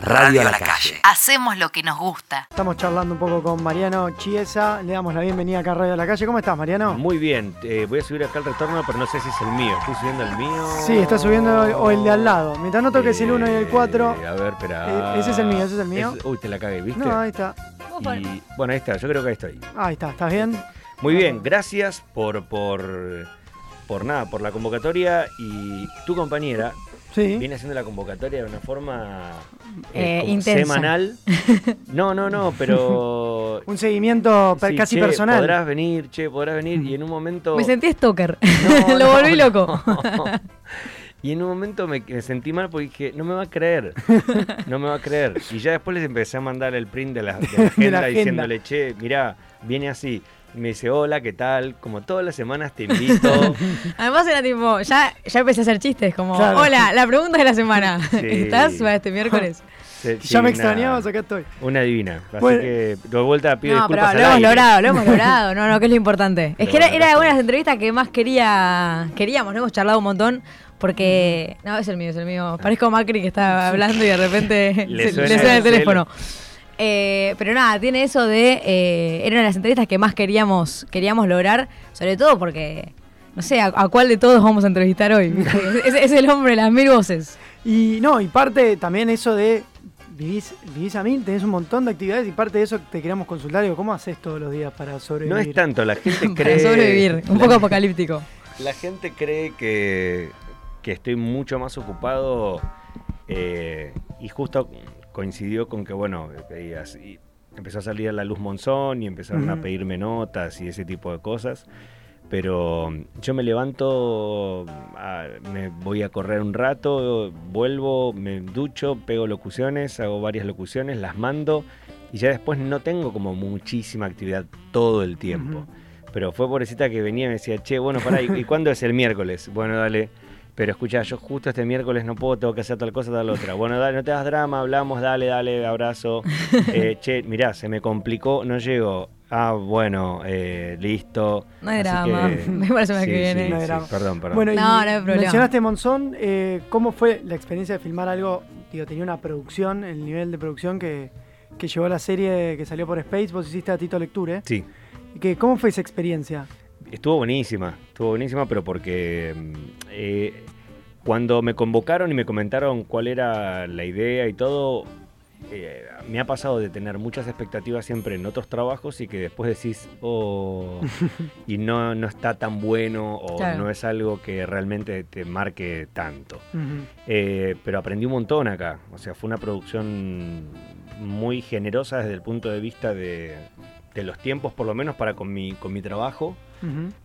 Radio a la calle. Hacemos lo que nos gusta. Estamos charlando un poco con Mariano Chiesa. Le damos la bienvenida acá a Radio a la calle. ¿Cómo estás, Mariano? Muy bien. Eh, voy a subir acá el retorno, pero no sé si es el mío. ¿Estoy subiendo el mío? Sí, está subiendo el- o el de al lado. Mientras no toques el 1 y el 4. Eh, a ver, espera. Eh, ese es el mío, ese es el mío. uy, te la cagué, ¿viste? No, ahí está. Y, bueno, ahí está. Yo creo que ahí estoy. Ahí está, ¿estás bien? Muy bien. Gracias por, por, por nada, por la convocatoria. Y tu compañera Sí. viene haciendo la convocatoria de una forma Eh, intensa. semanal. No, no, no, pero... Un seguimiento per- sí, casi che, personal. Podrás venir, che, podrás venir. Y en un momento... Me sentí stalker. No, Lo no, volví no. loco. Y en un momento me, me sentí mal porque dije, no me va a creer, no me va a creer. Y ya después les empecé a mandar el print de la, de la agenda, agenda. diciéndole, che, mirá, viene así. Me dice, hola, ¿qué tal? Como todas las semanas te invito. Además era tipo, ya, ya empecé a hacer chistes, como, Claro. hola, la pregunta de la semana. Sí. ¿Estás para este miércoles? Se- Ya sí, me una- extrañabas, acá estoy. Una divina. Así Bueno. que de vuelta pido No, pero lo hemos logrado, lo hemos logrado. No, no, que es lo importante. Es que era, era una de las entrevistas que más quería queríamos, ¿no? Hemos charlado un montón. Porque. No, es el mío, es el mío. Parezco Macri que está hablando y de repente Le se- suena le suena el el teléfono. Eh, pero nada, tiene eso de. eh, era una de las entrevistas que más queríamos, queríamos lograr. Sobre todo porque. No sé, a, a cuál de todos vamos a entrevistar hoy. es, es el hombre de las mil voces. Y no, y parte también eso de. Vivís, vivís a mil, tenés un montón de actividades y parte de eso te queríamos consultar. Digo, ¿cómo haces todos los días para sobrevivir? No es tanto, la gente Para cree... sobrevivir. Un la- poco apocalíptico. La gente cree que, que estoy mucho más ocupado eh, y justo coincidió con que, bueno, veías, y empezó a salir a la luz Monzón y empezaron a pedirme notas y ese tipo de cosas. Pero yo me levanto, ah, me voy a correr un rato, vuelvo, me ducho, pego locuciones, hago varias locuciones, las mando y ya después no tengo como muchísima actividad todo el tiempo. Pero fue pobrecita que venía y me decía, che, bueno, pará, ¿y, y cuándo es el miércoles? Bueno, dale. Pero escucha, yo justo este miércoles no puedo, tengo que hacer tal cosa, tal otra. Bueno, dale, no te das drama, hablamos, dale, dale, abrazo. Eh, che, mirá, se me complicó, no llego. Ah, bueno, eh, listo. No hay Así drama, me parece que sí, viene. sí, No hay sí, drama. perdón, perdón. Bueno, y No, no hay problema. mencionaste Monzón, eh, ¿cómo fue la experiencia de filmar algo? Digo, tenía una producción, el nivel de producción que, que llevó la serie que salió por Space, vos hiciste a Tito Lecture. sí, ¿Y que, ¿Cómo fue esa experiencia? Estuvo buenísima, estuvo buenísima, pero porque mm, eh, cuando me convocaron y me comentaron cuál era la idea y todo, eh, me ha pasado de tener muchas expectativas siempre en otros trabajos y que después decís, oh, y no, no está tan bueno o Claro. no es algo que realmente te marque tanto. Eh, pero aprendí un montón acá. O sea, fue una producción muy generosa desde el punto de vista de, de los tiempos, por lo menos para con mi, con mi trabajo.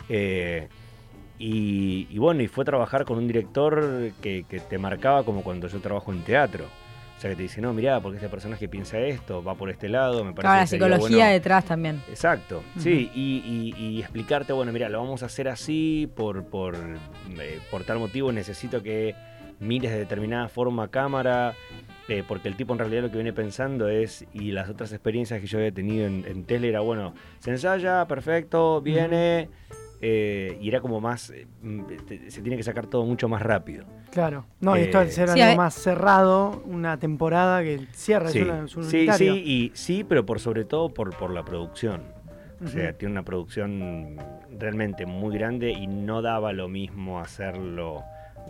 Eh, y, y bueno, y fue trabajar con un director que, que te marcaba como cuando yo trabajo en teatro. O sea, que te dice, no, mirá, porque este personaje piensa esto, va por este lado, me parece Claro, la psicología bueno". detrás también. Exacto, sí, y, y- y explicarte, bueno, mira, lo vamos a hacer así, por, por, eh, por tal motivo necesito que mires de determinada forma a cámara, eh, porque el tipo en realidad lo que viene pensando es, y las otras experiencias que yo había tenido en, en Tesla era, bueno, se ensaya, perfecto, viene, eh, y era como más, eh, mm, te- se tiene que sacar todo mucho más rápido. Claro. No, y esto al Eh, ser Sí, algo más cerrado, una temporada que cierra, Sí, es, una, es un sí, unitario. sí, y, sí, pero por sobre todo por, por la producción. O sea, tiene una producción realmente muy grande y no daba lo mismo hacerlo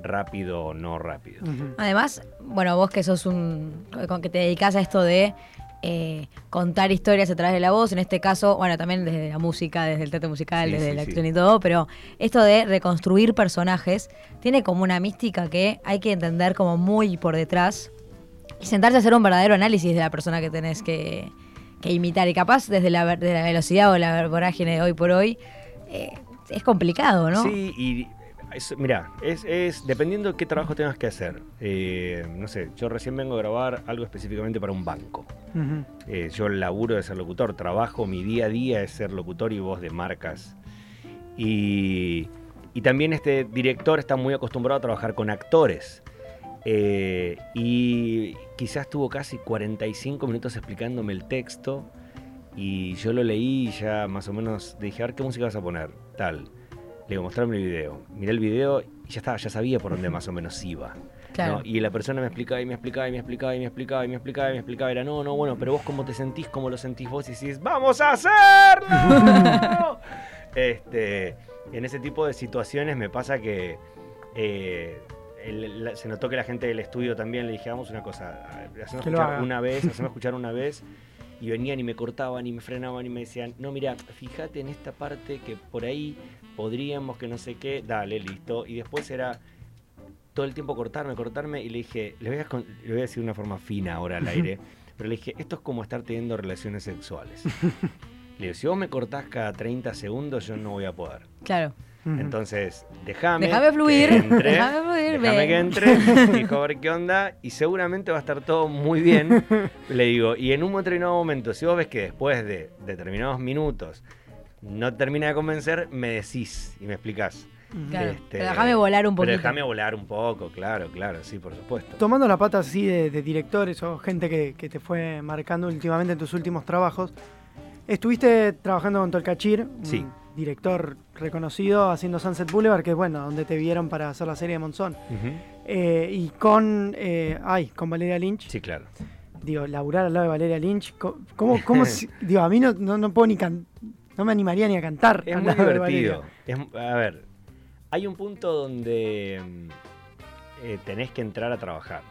rápido o no rápido. Además, bueno, vos que sos un. con que te dedicás a esto de eh, contar historias a través de la voz, en este caso, bueno, también desde la música, desde el teatro musical, Sí, desde sí, la sí. acción y todo, pero esto de reconstruir personajes tiene como una mística que hay que entender como muy por detrás y sentarse a hacer un verdadero análisis de la persona que tenés que, que imitar. Y capaz desde la, ver- de la velocidad o la vorágine de hoy por hoy, eh, es complicado, ¿no? Sí, y es- mira, es, es dependiendo de qué trabajo tengas que hacer. Eh, no sé, yo recién vengo a grabar algo específicamente para un banco. Eh, yo laburo de ser locutor, trabajo, mi día a día es ser locutor y voz de marcas. Y, y también este director está muy acostumbrado a trabajar con actores. Eh, y quizás tuvo casi 45 minutos explicándome el texto y yo lo leí y ya más o menos dije, a ver qué música vas a poner, tal. Le digo, mostrarme el video. Miré el video y ya estaba, ya sabía por dónde más o menos iba. Claro. ¿no? Y la persona me explicaba y me explicaba y me explicaba y me explicaba y me explicaba y me explicaba. Era, no, no, bueno, pero vos cómo te sentís, cómo lo sentís vos y decís, ¡vamos a hacerlo! este, en ese tipo de situaciones me pasa que eh, el- la- se notó que la gente del estudio también le dije, hagamos una cosa, hacemos escuchar una vez, hacemos escuchar una vez. Y venían y me cortaban y me frenaban y me decían, no, mira, fíjate en esta parte que por ahí podríamos que no sé qué, dale, listo. Y después era todo el tiempo cortarme, cortarme y le dije, le voy a, le voy a decir de una forma fina ahora al aire, pero le dije, esto es como estar teniendo relaciones sexuales. le digo, si vos me cortás cada 30 segundos, yo no voy a poder. Claro. Entonces, déjame. Déjame fluir, déjame fluir, déjame que entre, fijo a ver qué onda, y seguramente va a estar todo muy bien. Le digo, y en un determinado momento, si vos ves que después de determinados minutos no termina de convencer, me decís y me explicás. Claro. Este, Pero déjame volar un Pero poquito. déjame volar un poco, claro, claro, sí, por supuesto. Tomando la pata así de, de directores o gente que, que te fue marcando últimamente en tus últimos trabajos, estuviste trabajando con Tolkachir, un Sí. Director reconocido, haciendo Sunset Boulevard, que es bueno, donde te vieron para hacer la serie de Monzón. Eh, y con, eh, ay, con Valeria Lynch. Sí, claro. Digo, laburar al lado de Valeria Lynch. ¿Cómo, cómo si- digo, a mí no, no, no puedo ni can- no me animaría ni a cantar. Es al muy lado de divertido. Valeria. Es- a ver, hay un punto donde mm, eh, tenés que entrar a trabajar.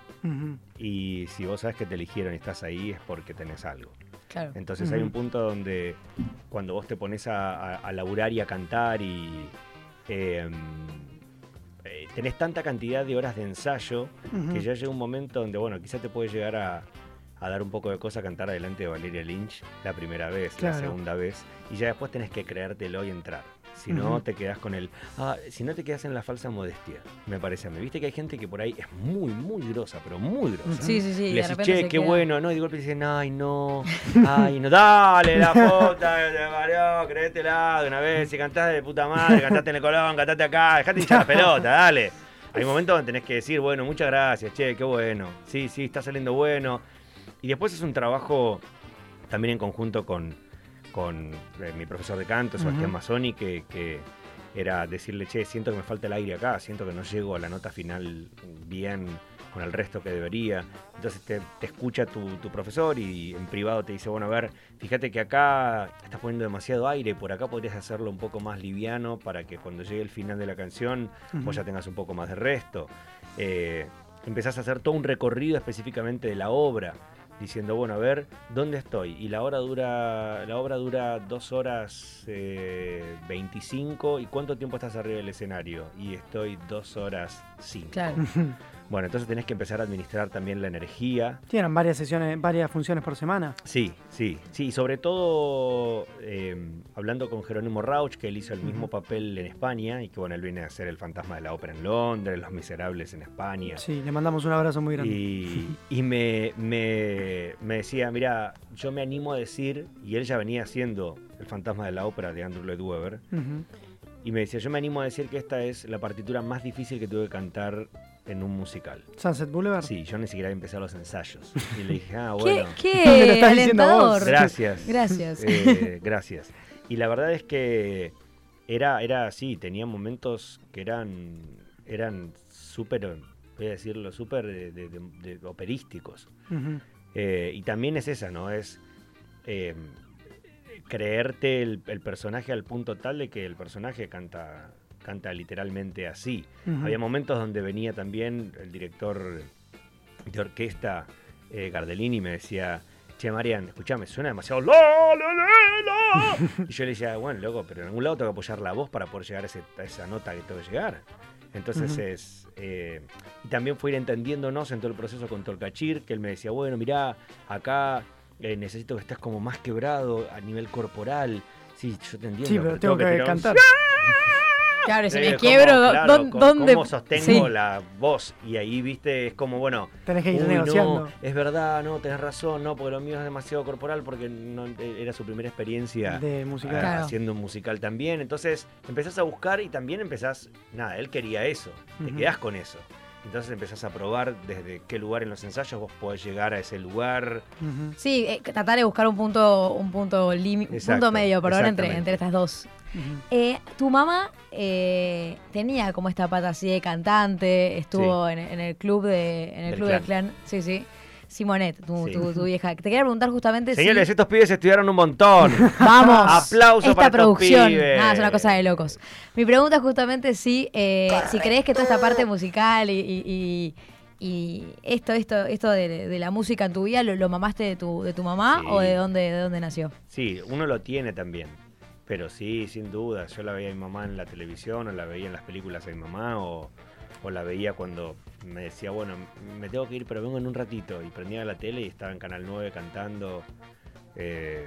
Y si vos sabes que te eligieron y estás ahí es porque tenés algo. Claro. Entonces hay un punto donde cuando vos te pones a, a- a laburar y a cantar y eh, eh, tenés tanta cantidad de horas de ensayo que ya llega un momento donde, bueno, quizá te puede llegar a, a dar un poco de cosa cantar adelante de Valeria Lynch la primera vez, Claro. la segunda vez, y ya después tenés que creértelo y entrar. Si no, te quedás con el. Ah, si no te quedas en la falsa modestia, me parece a mí. Viste que hay gente que por ahí es muy, muy grosa, pero muy grosa. Sí, sí, sí. Le repente che, qué queda- bueno, ¿no? Y de golpe dicen, ay, no, ay, no, dale, la puta, que te parió, créetela de una vez, si cantás de puta madre, cantaste en el Colón, cantaste acá, dejate hinchar la pelota, dale. Hay momentos donde tenés que decir, bueno, muchas gracias, che, qué bueno, sí, sí, está saliendo bueno. Y después es un trabajo también en conjunto con, con eh, mi profesor de canto, Sebastián. Mazzoni, que, que era decirle, che, siento que me falta el aire acá, siento que no llego a la nota final bien con el resto que debería. Entonces te, te escucha tu, tu profesor y en privado te dice, bueno, a ver, fíjate que acá estás poniendo demasiado aire, por acá podrías hacerlo un poco más liviano para que cuando llegue el final de la canción vos Ujú. ya tengas un poco más de resto. Eh, empezás a hacer todo un recorrido específicamente de la obra, diciendo, bueno, a ver, ¿dónde estoy? Y la hora dura, la obra dura dos horas eh, 25, ¿y cuánto tiempo estás arriba del escenario? Y estoy dos horas 5. Claro. Bueno, entonces tenés que empezar a administrar también la energía. Tienen varias sesiones, varias funciones por semana. Sí, sí, sí, y sobre todo eh, hablando con Jerónimo Rauch, que él hizo el mismo papel en España, y que bueno, él viene a ser el fantasma de la ópera en Londres, Los Miserables en España. Sí, le mandamos un abrazo muy grande. Y, y me, me- me decía, mira, yo me animo a decir, y él ya venía haciendo el fantasma de la ópera de Andrew Lloyd Webber, y me decía, yo me animo a decir que esta es la partitura más difícil que tuve que cantar en un musical. Sunset Boulevard. Sí, yo ni siquiera había empezado los ensayos. Y le dije, ah, ¿Qué, bueno. Me qué lo estás diciendo vos. alentador. Gracias. Gracias. Eh, gracias. Y la verdad es que era, era así, tenía momentos que eran, eran súper, voy a decirlo, súper de, de- de- de operísticos. Eh, y también es esa, ¿no? Es eh, creerte el, el personaje al punto tal de que el personaje canta, canta literalmente así. Había momentos donde venía también el director de orquesta, eh, Gardellini, me decía, che, Marian, escuchame, suena demasiado la, la, la, la". Y yo le decía, bueno, loco, pero en algún lado tengo que apoyar la voz para poder llegar a, ese- a esa nota que tengo que llegar. Entonces es... eh, y también fue ir entendiéndonos en todo el proceso con Tolcachir, que él me decía, bueno, mirá, acá eh, necesito que estés como más quebrado a nivel corporal. Sí, yo te entiendo. Sí, pero tengo que un cantar. Claro, si me como, quiebro, claro, ¿dó- co- ¿dónde? ¿Cómo sostengo Sí. la voz? Y ahí, viste, es como, bueno, Tenés que ir uy, negociando. no, es verdad, no, tenés razón, no, porque lo mío es demasiado corporal, porque no, eh, era su primera experiencia De musical. ah, Claro. haciendo un musical también. Entonces empezás a buscar y también empezás, nada, él quería eso, te Ujú. quedás con eso. Entonces empezás a probar desde qué lugar en los ensayos vos podés llegar a ese lugar. Sí, eh, tratar de buscar un punto, un punto, limi- un punto medio, perdón, entre, entre estas dos. Eh, tu mamá eh, tenía como esta pata así de cantante, estuvo en, en el club de en el Del club del clan, sí, sí. Simonet, tu, Sí. tu- tu vieja. Te quería preguntar justamente Señores, si estos pibes estudiaron un montón. vamos Aplauso esta para estos producción. pibes. Nada, es una cosa de locos. Mi pregunta es justamente si eh, si crees que toda esta parte musical y, y- y- y esto esto esto de, de la música en tu vida lo, lo mamaste de tu de tu mamá Sí. o de dónde de dónde nació. Sí, uno lo tiene también. Pero sí, sin duda. Yo la veía a mi mamá en la televisión, o la veía en las películas de mi mamá, o, o la veía cuando me decía, bueno, me tengo que ir, pero vengo en un ratito. Y prendía la tele y estaba en Canal 9 cantando, eh,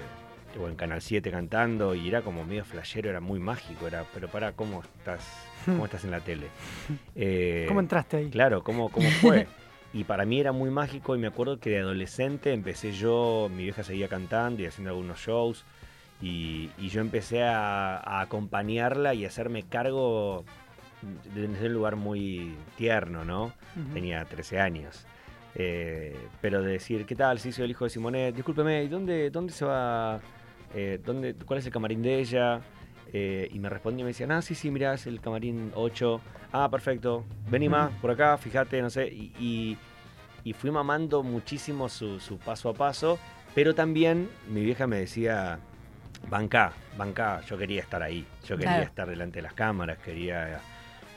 o en Canal 7 cantando, y era como medio flashero, era muy mágico. Era, pero para, ¿cómo estás, cómo estás en la tele? Eh, ¿Cómo entraste ahí? Claro, ¿cómo, cómo fue? Y para mí era muy mágico y me acuerdo que de adolescente empecé yo, mi vieja seguía cantando y haciendo algunos shows y, y yo empecé a, a acompañarla y hacerme cargo desde un lugar muy tierno, ¿no? Tenía 13 años. Eh, pero de decir, ¿qué tal? Si soy el hijo de Simonet, discúlpeme, ¿y dónde, dónde se va? Eh, ¿dónde, ¿Cuál es el camarín de ella? Eh, y me respondía y me decían, ah, sí, sí, mirá, es el camarín 8. Ah, perfecto. Vení más, por acá, fíjate, no sé. Y, y- y fui mamando muchísimo su, su paso a paso, pero también mi vieja me decía, banca, banca, yo quería estar ahí, yo quería Claro. estar delante de las cámaras, quería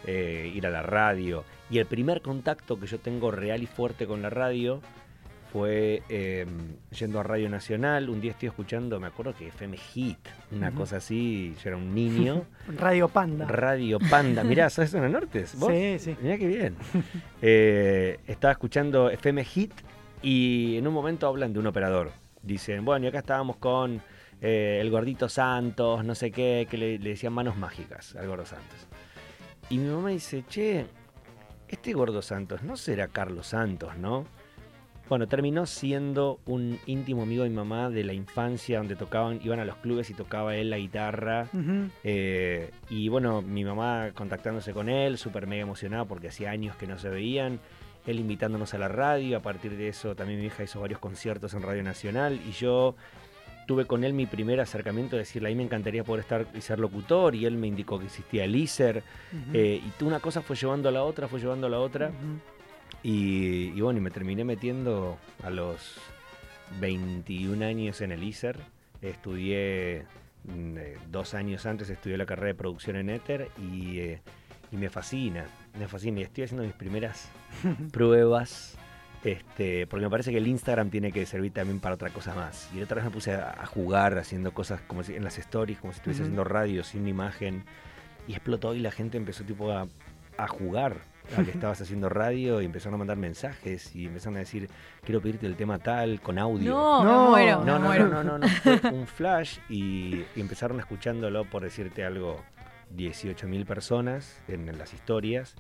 eh, ir a la radio. Y el primer contacto que yo tengo real y fuerte con la radio fue eh, yendo a Radio Nacional. Un día estoy escuchando, me acuerdo que FM Hit, una cosa así, yo era un niño. Radio Panda. Radio Panda, mirá, ¿sabes Zona Nortes? ¿Vos? Sí, sí. Mirá qué bien. Eh, estaba escuchando FM Hit y en un momento hablan de un operador. Dicen, bueno, y acá estábamos con eh, el gordito Santos, no sé qué, que le, le decían manos mágicas al gordo Santos. Y mi mamá dice, che, este gordo Santos no será Carlos Santos, ¿no? Bueno, terminó siendo un íntimo amigo de mi mamá de la infancia, donde tocaban, iban a los clubes y tocaba él la guitarra. Eh, y bueno, mi mamá contactándose con él, súper mega emocionada porque hacía años que no se veían. Él invitándonos a la radio. A partir de eso, también mi hija hizo varios conciertos en Radio Nacional. Y yo tuve con él mi primer acercamiento de decirle, a mí me encantaría poder estar y ser locutor. Y él me indicó que existía el ISER. Eh, y una cosa fue llevando a la otra, fue llevando a la otra. Y, y bueno, y me terminé metiendo a los 21 años en el ISER. Estudié mm, eh, dos años antes, estudié la carrera de producción en Ether y, eh, y me fascina, me fascina. Y estoy haciendo mis primeras pruebas. Este, porque me parece que el Instagram tiene que servir también para otra cosa más. Y la otra vez me puse a, a jugar haciendo cosas como si, en las stories, como si estuviese haciendo radio sin imagen. Y explotó y la gente empezó tipo a, a jugar a que estabas haciendo radio y empezaron a mandar mensajes y empezaron a decir, quiero pedirte el tema tal con audio. No, No. me muero, No, me no, muero. no, no, no, fue un flash y, y empezaron escuchándolo, por decirte algo, 18.000 personas en, las historias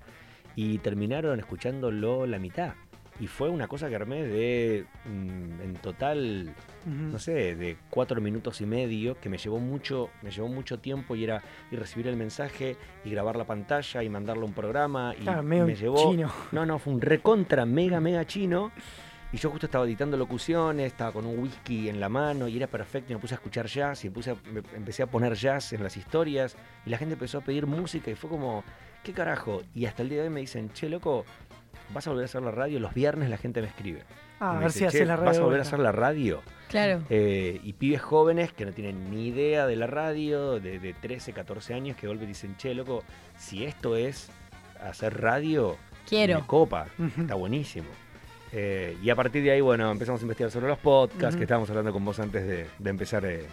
y terminaron escuchándolo la mitad. Y fue una cosa que armé de, mm, en total, no sé, de cuatro minutos y medio, que me llevó mucho, me llevó mucho tiempo y era y recibir el mensaje y grabar la pantalla y mandarlo a un programa y Claro, me llevó chino. no, no, fue un recontra mega mega chino. Y yo justo estaba editando locuciones, estaba con un whisky en la mano y era perfecto. Y me puse a escuchar jazz y me puse a- me- empecé a poner jazz en las historias. Y la gente empezó a pedir música y fue como, ¿qué carajo? Y hasta el día de hoy me dicen, che, loco, vas a volver a hacer la radio. Los viernes la gente me escribe. Ah, Y a me ver dice, si haces "Che, la radio. ¿Vas a volver a vuelta". hacer la radio? Claro. Eh, y pibes jóvenes que no tienen ni idea de la radio, de, de 13, 14 años, que de golpe dicen, che, loco, si esto es hacer radio, Quiero. me copa, está buenísimo. Eh, y a partir de ahí, bueno, empezamos a investigar sobre los podcasts, que estábamos hablando con vos antes de, de empezar eh,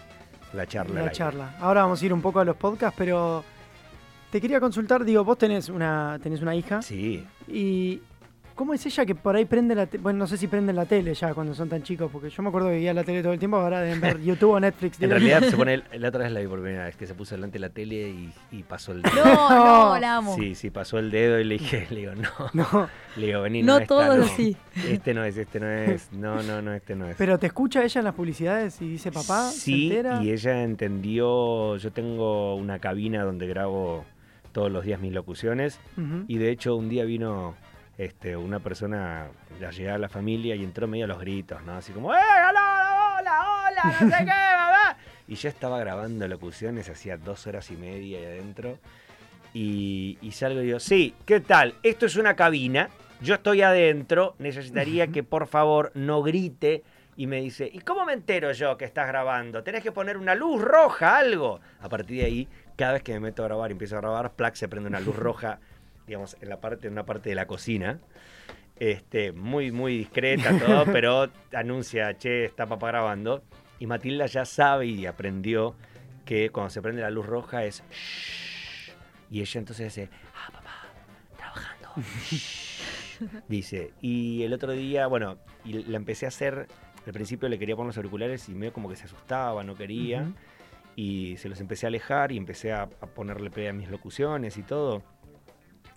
la charla. la charla. Ahora vamos a ir un poco a los podcasts, pero te quería consultar, digo, vos tenés una, tenés una hija Sí, y ¿cómo es ella que por ahí prende la tele? Bueno, no sé si prenden la tele ya cuando son tan chicos, porque yo me acuerdo que veía la tele todo el tiempo, ahora deben ver YouTube o Netflix. en realidad se pone, la otra vez la vi por primera vez, que se puso delante de la tele y, y pasó el dedo. No, no, la amo. Sí, sí, pasó el dedo y le dije, le digo, no, No, le digo, vení, No no, esta no. así. Este no es, este no es, no, no, no, este no es. pero te escucha ella en las publicidades y dice papá, Sí, se entera. y ella entendió, yo tengo una cabina donde grabo todos los días mis locuciones y de hecho un día vino este, una persona a llegar a la familia y entró medio a los gritos, ¿no? Así como, ¡eh, hola, hola, hola, no sé qué, mamá! Y yo estaba grabando locuciones, hacía dos horas y media ahí adentro. Y, y salgo y digo, sí, ¿qué tal? Esto es una cabina, yo estoy adentro, necesitaría que por favor no grite. Y me dice, ¿y cómo me entero yo que estás grabando? Tenés que poner una luz roja, algo. A partir de ahí, cada vez que me meto a grabar y empiezo a grabar, plac, se prende una luz roja, digamos, en la parte, en una parte de la cocina. Este, muy, muy discreta todo, pero anuncia, che, está papá grabando. Y Matilda ya sabe y aprendió que cuando se prende la luz roja es shh. Y ella entonces dice, ah, papá, trabajando. shh". Dice, y el otro día, bueno, y la empecé a hacer, al principio le quería poner los auriculares y medio como que se asustaba, no quería. Ujú. Y se los empecé a alejar y empecé a, a ponerle play a mis locuciones y todo.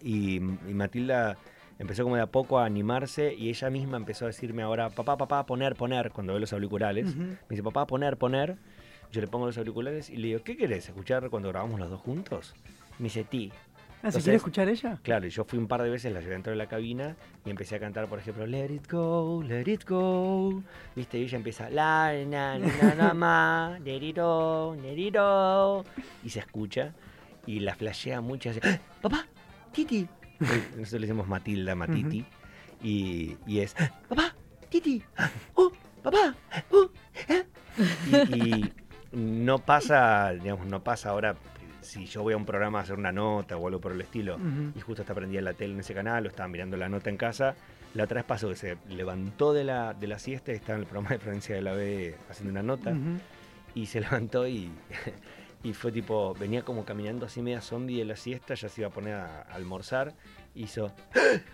Y, y Matilda empezó como de a poco a animarse y ella misma empezó a decirme ahora, papá, papá, poner, poner, cuando ve los auriculares. Me dice, papá, poner, poner. Yo le pongo los auriculares y le digo, ¿qué querés? ¿Escuchar cuando grabamos los dos juntos? Me dice, ti. Ah, ¿Se quiere escuchar ella? Claro, y yo fui un par de veces, la llevé dentro de la cabina y empecé a cantar, por ejemplo, Let it go, let it go. ¿Viste? Y ella empieza, la, na, na, na, ma, let it go, let it go. Y se escucha y la flashea mucho y hace, "¡Ah! papá, Titi. Nosotros le decimos Matilda, Matiti. y, y es, "Ah, papá, Titi. Oh, papá. oh, eh". Y, y no pasa, digamos, no pasa ahora si yo voy a un programa a hacer una nota o algo por el estilo y justo está prendida la tele en ese canal o estaba mirando la nota en casa. La otra vez pasó que se levantó de la, de la siesta y estaba en el programa de Florencia de la B haciendo una nota y se levantó y, y fue tipo, venía como caminando así media zombie de la siesta, ya se iba a poner a, almorzar, hizo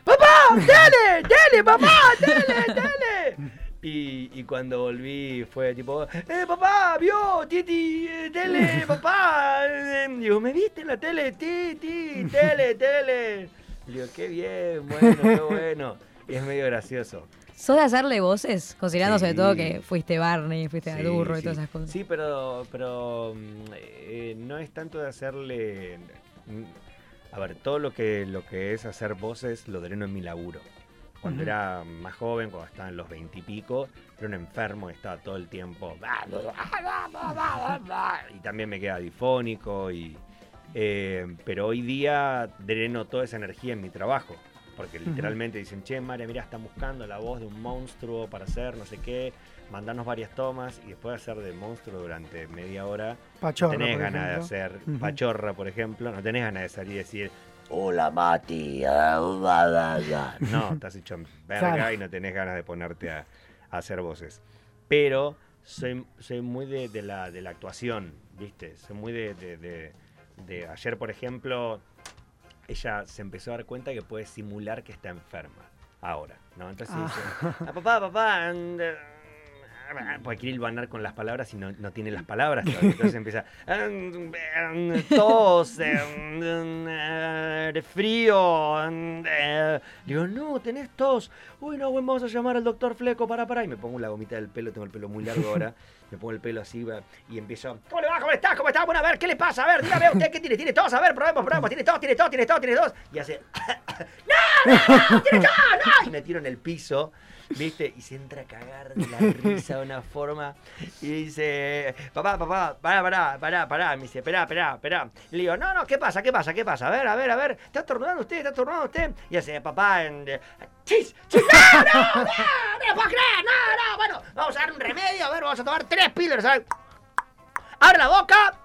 ¡Papá! ¡Dale! ¡Dale, papá! ¡Dale! ¡Dale! Y, y cuando volví fue tipo, ¡Eh, papá! ¿Vio? ¡Titi! eh, ¡Tele! ¡Papá! eh". Digo, ¿me viste en la tele? ¡Titi! ¡Tele! ¡Tele! Digo, qué bien, bueno, qué bueno. Y es medio gracioso. ¿Sos de hacerle voces? Considerando sobre todo que fuiste Barney, fuiste Sí, Adurro y todas esas cosas. Sí, pero, pero mm, eh, no es tanto de hacerle... mm, A ver, todo lo que, lo que es hacer voces lo dreno en mi laburo. Cuando era más joven, cuando estaba en los veintipico, era un enfermo, estaba todo el tiempo... Y también me queda difónico y... eh, pero hoy día dreno toda esa energía en mi trabajo. Porque literalmente dicen, che, María, mira, están buscando la voz de un monstruo para hacer no sé qué, mandarnos varias tomas y después de hacer de monstruo durante media hora, Pachorra, no tenés ganas de hacer pachorra, por ejemplo, no tenés ganas de salir y decir, hola Mati, ah, bla, bla, bla". no, estás hecho en verga Claro. y no tenés ganas de ponerte a, a hacer voces. Pero soy, soy muy de, de la, de la actuación, ¿viste? Soy muy de, de- de- de- Ayer, por ejemplo, ella se empezó a dar cuenta que puede simular que está enferma. Ahora, ¿no? Entonces Ah. dice, "Ah, papá, papá, and, eh, porque quiere ilvanar con las palabras y no, no tiene las palabras. todavía. Entonces empieza, "And, tos, frío. and, eh". Digo, no, tenés tos. Uy, no, bueno, vamos a llamar al doctor Fleco, para, para. Y me pongo la gomita del pelo, tengo el pelo muy largo ahora. Me pongo el pelo así va, y empiezo, ¿cómo le va? ¿Cómo está? ¿Cómo está? Bueno, a ver, ¿qué le pasa? A ver, dígame usted, ¿qué tiene? ¿Tiene tos? A ver, probemos, probemos. ¿Tiene tos? ¿Tiene tos? ¿Tiene tos? ¿Tiene tos? Y hace, ¡No, no, no! ¡Tiene tos! ¡No! Y me tiro en el piso, ¿viste? Y se entra a cagar de la risa de una forma. Y dice, papá, papá, pará, pará, pará, pará. Me dice, esperá, esperá, esperá. Y le digo, no, no, ¿qué pasa? ¿Qué pasa? ¿Qué pasa? A ver, a ver, a ver. ¿Está estornudando usted? ¿Está estornudando usted? Y hace, papá, en... ¡Chis! ¡Chis! ¡No, no, no! ¡No puedo creer! ¡No, no! Bueno, vamos a dar un remedio. A ver, vamos a tomar tres píldoras. A ver. ¡Abre la boca!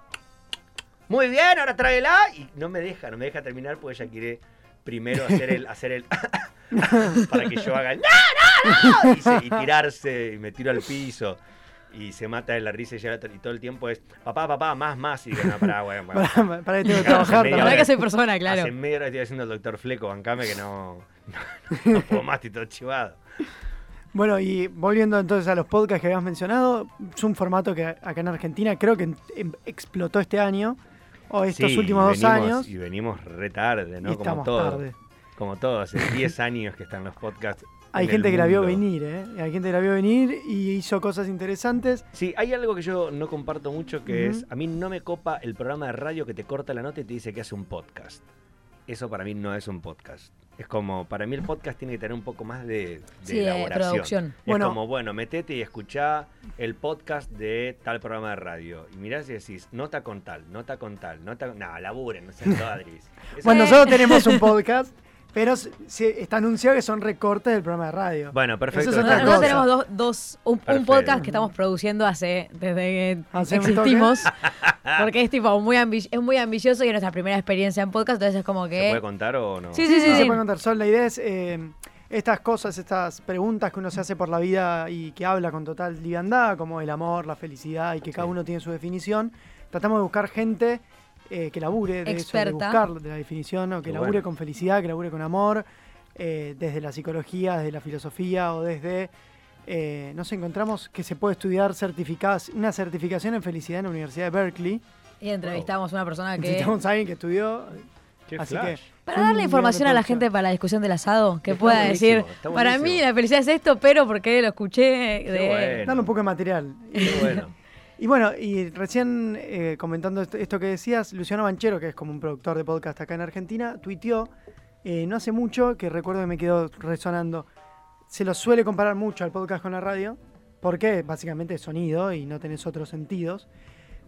Muy bien, ahora tráela. Y no me deja, no me deja terminar porque ella quiere primero hacer el... Hacer el para que yo haga el... ¡No, no, no! Y, se- y tirarse, y me tiro al piso. Y se mata de la risa y, todo el tiempo es, papá, papá, más, más. Y digo, no, pará, bueno, bueno. Para, para que tengo que trabajar. también. verdad que soy persona, claro. Hace media hora estoy haciendo el doctor Fleco, bancame que no, no, no puedo más, estoy todo chivado. Bueno, y volviendo entonces a los podcasts que habías mencionado, es un formato que acá en Argentina creo que explotó este año, o estos Sí, últimos dos venimos- años, Y venimos re tarde, y ¿no? Como todo. tarde. Como todo, hace 10 años que están los podcasts. Hay en gente que la vio venir, ¿eh? Hay gente que la vio venir y hizo cosas interesantes. Sí, hay algo que yo no comparto mucho que es, a mí no me copa el programa de radio que te corta la nota y te dice que hace un podcast. Eso para mí no es un podcast. Es como, para mí el podcast tiene que tener un poco más de, de Sí, de elaboración. producción. Es Bueno. como, bueno, metete y escuchá el podcast de tal programa de radio. Y mirás y decís, nota con tal, nota con tal, nota con... No, laburen, no sean Bueno, nosotros tenemos un podcast, pero s- sí, está anunciado que son recortes del programa de radio. Bueno, perfecto. Eso es Nosotros, otra nosotros cosa. tenemos dos, dos- un, podcast que estamos produciendo hace desde que Hace existimos. Porque es tipo muy, ambi- es muy ambicioso y es nuestra primera experiencia en podcast, entonces es como ¿Se que. puede contar o no? Sí, sí, sí. se sí. puede contar. Sol, la idea es eh, estas cosas, estas preguntas que uno se hace por la vida y que habla con total liviandad, como el amor, la felicidad y que cada uno tiene su definición. Tratamos de buscar gente eh, que labure de eso, de buscar de la definición, o que Qué labure bueno. con felicidad, que labure con amor, eh, desde la psicología, desde la filosofía o desde... eh, nos encontramos que se puede estudiar certificadas, una certificación en felicidad en la Universidad de Berkeley. Y entrevistamos a una persona que. Necesitamos a alguien que estudió. Qué así flash. que Para darle información a la gente para la discusión del asado, que Está pueda decir, para mí la felicidad es esto, pero porque lo escuché de... bueno. Dale un poco de material. Qué bueno. Y bueno, y recién eh, comentando esto, que decías, Luciano Banchero, que es como un productor de podcast acá en Argentina, tuiteó eh, no hace mucho, que recuerdo que me quedó resonando, se lo suele comparar mucho al podcast con la radio, porque básicamente es sonido y no tenés otros sentidos.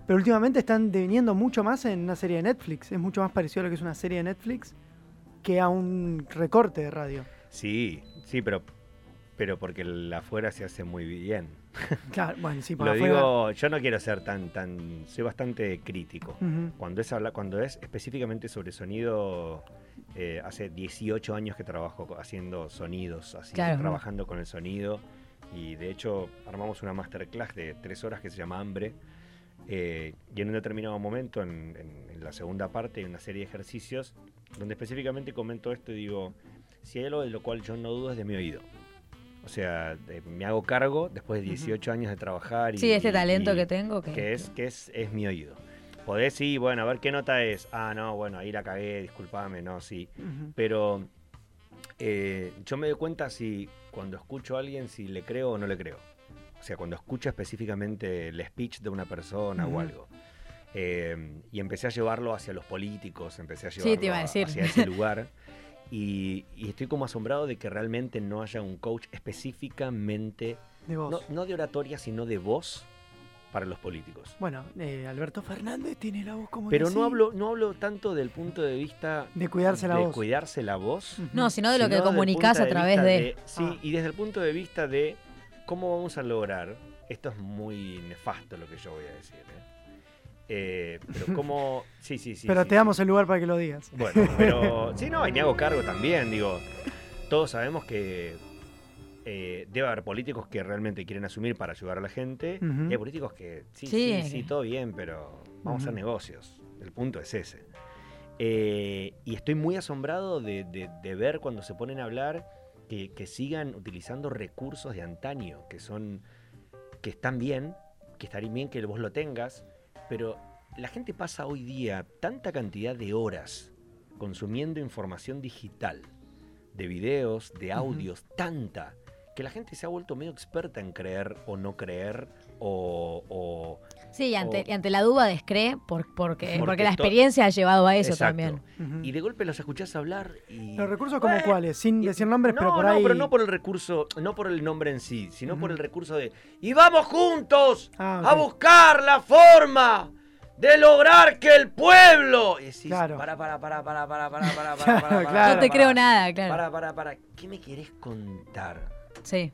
Pero últimamente están deviniendo mucho más en una serie de Netflix. Es mucho más parecido a lo que es una serie de Netflix que a un recorte de radio. Sí, sí, pero, pero porque el afuera se hace muy bien. Claro, bueno, sí, por Lo digo, yo no quiero ser tan, tan, soy bastante crítico. Cuando es, habla, cuando es específicamente sobre sonido, eh, hace 18 años que trabajo haciendo sonidos, así, Claro. trabajando con el sonido. Y de hecho armamos una masterclass de tres horas que se llama Hambre. eh, y en un determinado momento, en, en- en la segunda parte, hay una serie de ejercicios donde específicamente comento esto y digo, si hay algo de lo cual yo no dudo es de mi oído. O sea, me hago cargo después de 18 años de trabajar. Y, Sí, este y- talento y- que tengo. Que, que es, que es, es mi oído. Podés, sí, bueno, a ver qué nota es. Ah, no, bueno, ahí la cagué, discúlpame, no, sí. Pero eh, yo me doy cuenta si cuando escucho a alguien, si le creo o no le creo. O sea, cuando escucho específicamente el speech de una persona o algo. Eh, y empecé a llevarlo hacia los políticos, empecé a Sí, llevarlo iba a hacia ese lugar. Y, y estoy como asombrado de que realmente no haya un coach específicamente, De vos. no, no de oratoria, sino de voz para los políticos. Bueno, eh, Alberto Fernández tiene la voz como Pero no hablo, no hablo tanto del punto de vista De cuidarse la de voz. cuidarse la voz. No, sino de lo sino que punto a través vista de... Sí, Ah. y desde el punto de vista de cómo vamos a lograr, esto es muy nefasto lo que yo voy a decir, ¿eh? Eh, pero cómo... Sí, sí, sí. Pero sí, te sí. damos el lugar para que lo digas. Bueno, pero sí, no, y me hago cargo también, digo, todos sabemos que eh, debe haber políticos que realmente quieren asumir para ayudar a la gente, y hay políticos que sí, Sí, sí, todo bien, pero vamos a hacer negocios, el punto es ese. Eh, y estoy muy asombrado de, de- de ver cuando se ponen a hablar que, que sigan utilizando recursos de antaño, que son, que están bien, que estaría bien que vos lo tengas, pero la gente pasa hoy día tanta cantidad de horas consumiendo información digital, de videos, de audios, tanta, que la gente se ha vuelto medio experta en creer o no creer, o... o- Sí, y ante, o- y ante la duda descree, por, porque, Porque porque, la to- experiencia ha llevado a eso Exacto. también. Y de golpe los escuchás hablar y... Los recursos como cuáles, sin y- decir nombres, no, pero por no, ahí. pero no por el recurso, no por el nombre en sí, sino por el recurso de ¡Y vamos juntos Ah, a buscar la forma de lograr que el pueblo! Y decís, Claro. para, para, para, para, para, para, para, para, Claro, para, para, claro. no te para, creo nada, claro. Para, para, para, ¿qué me querés contar? Sí.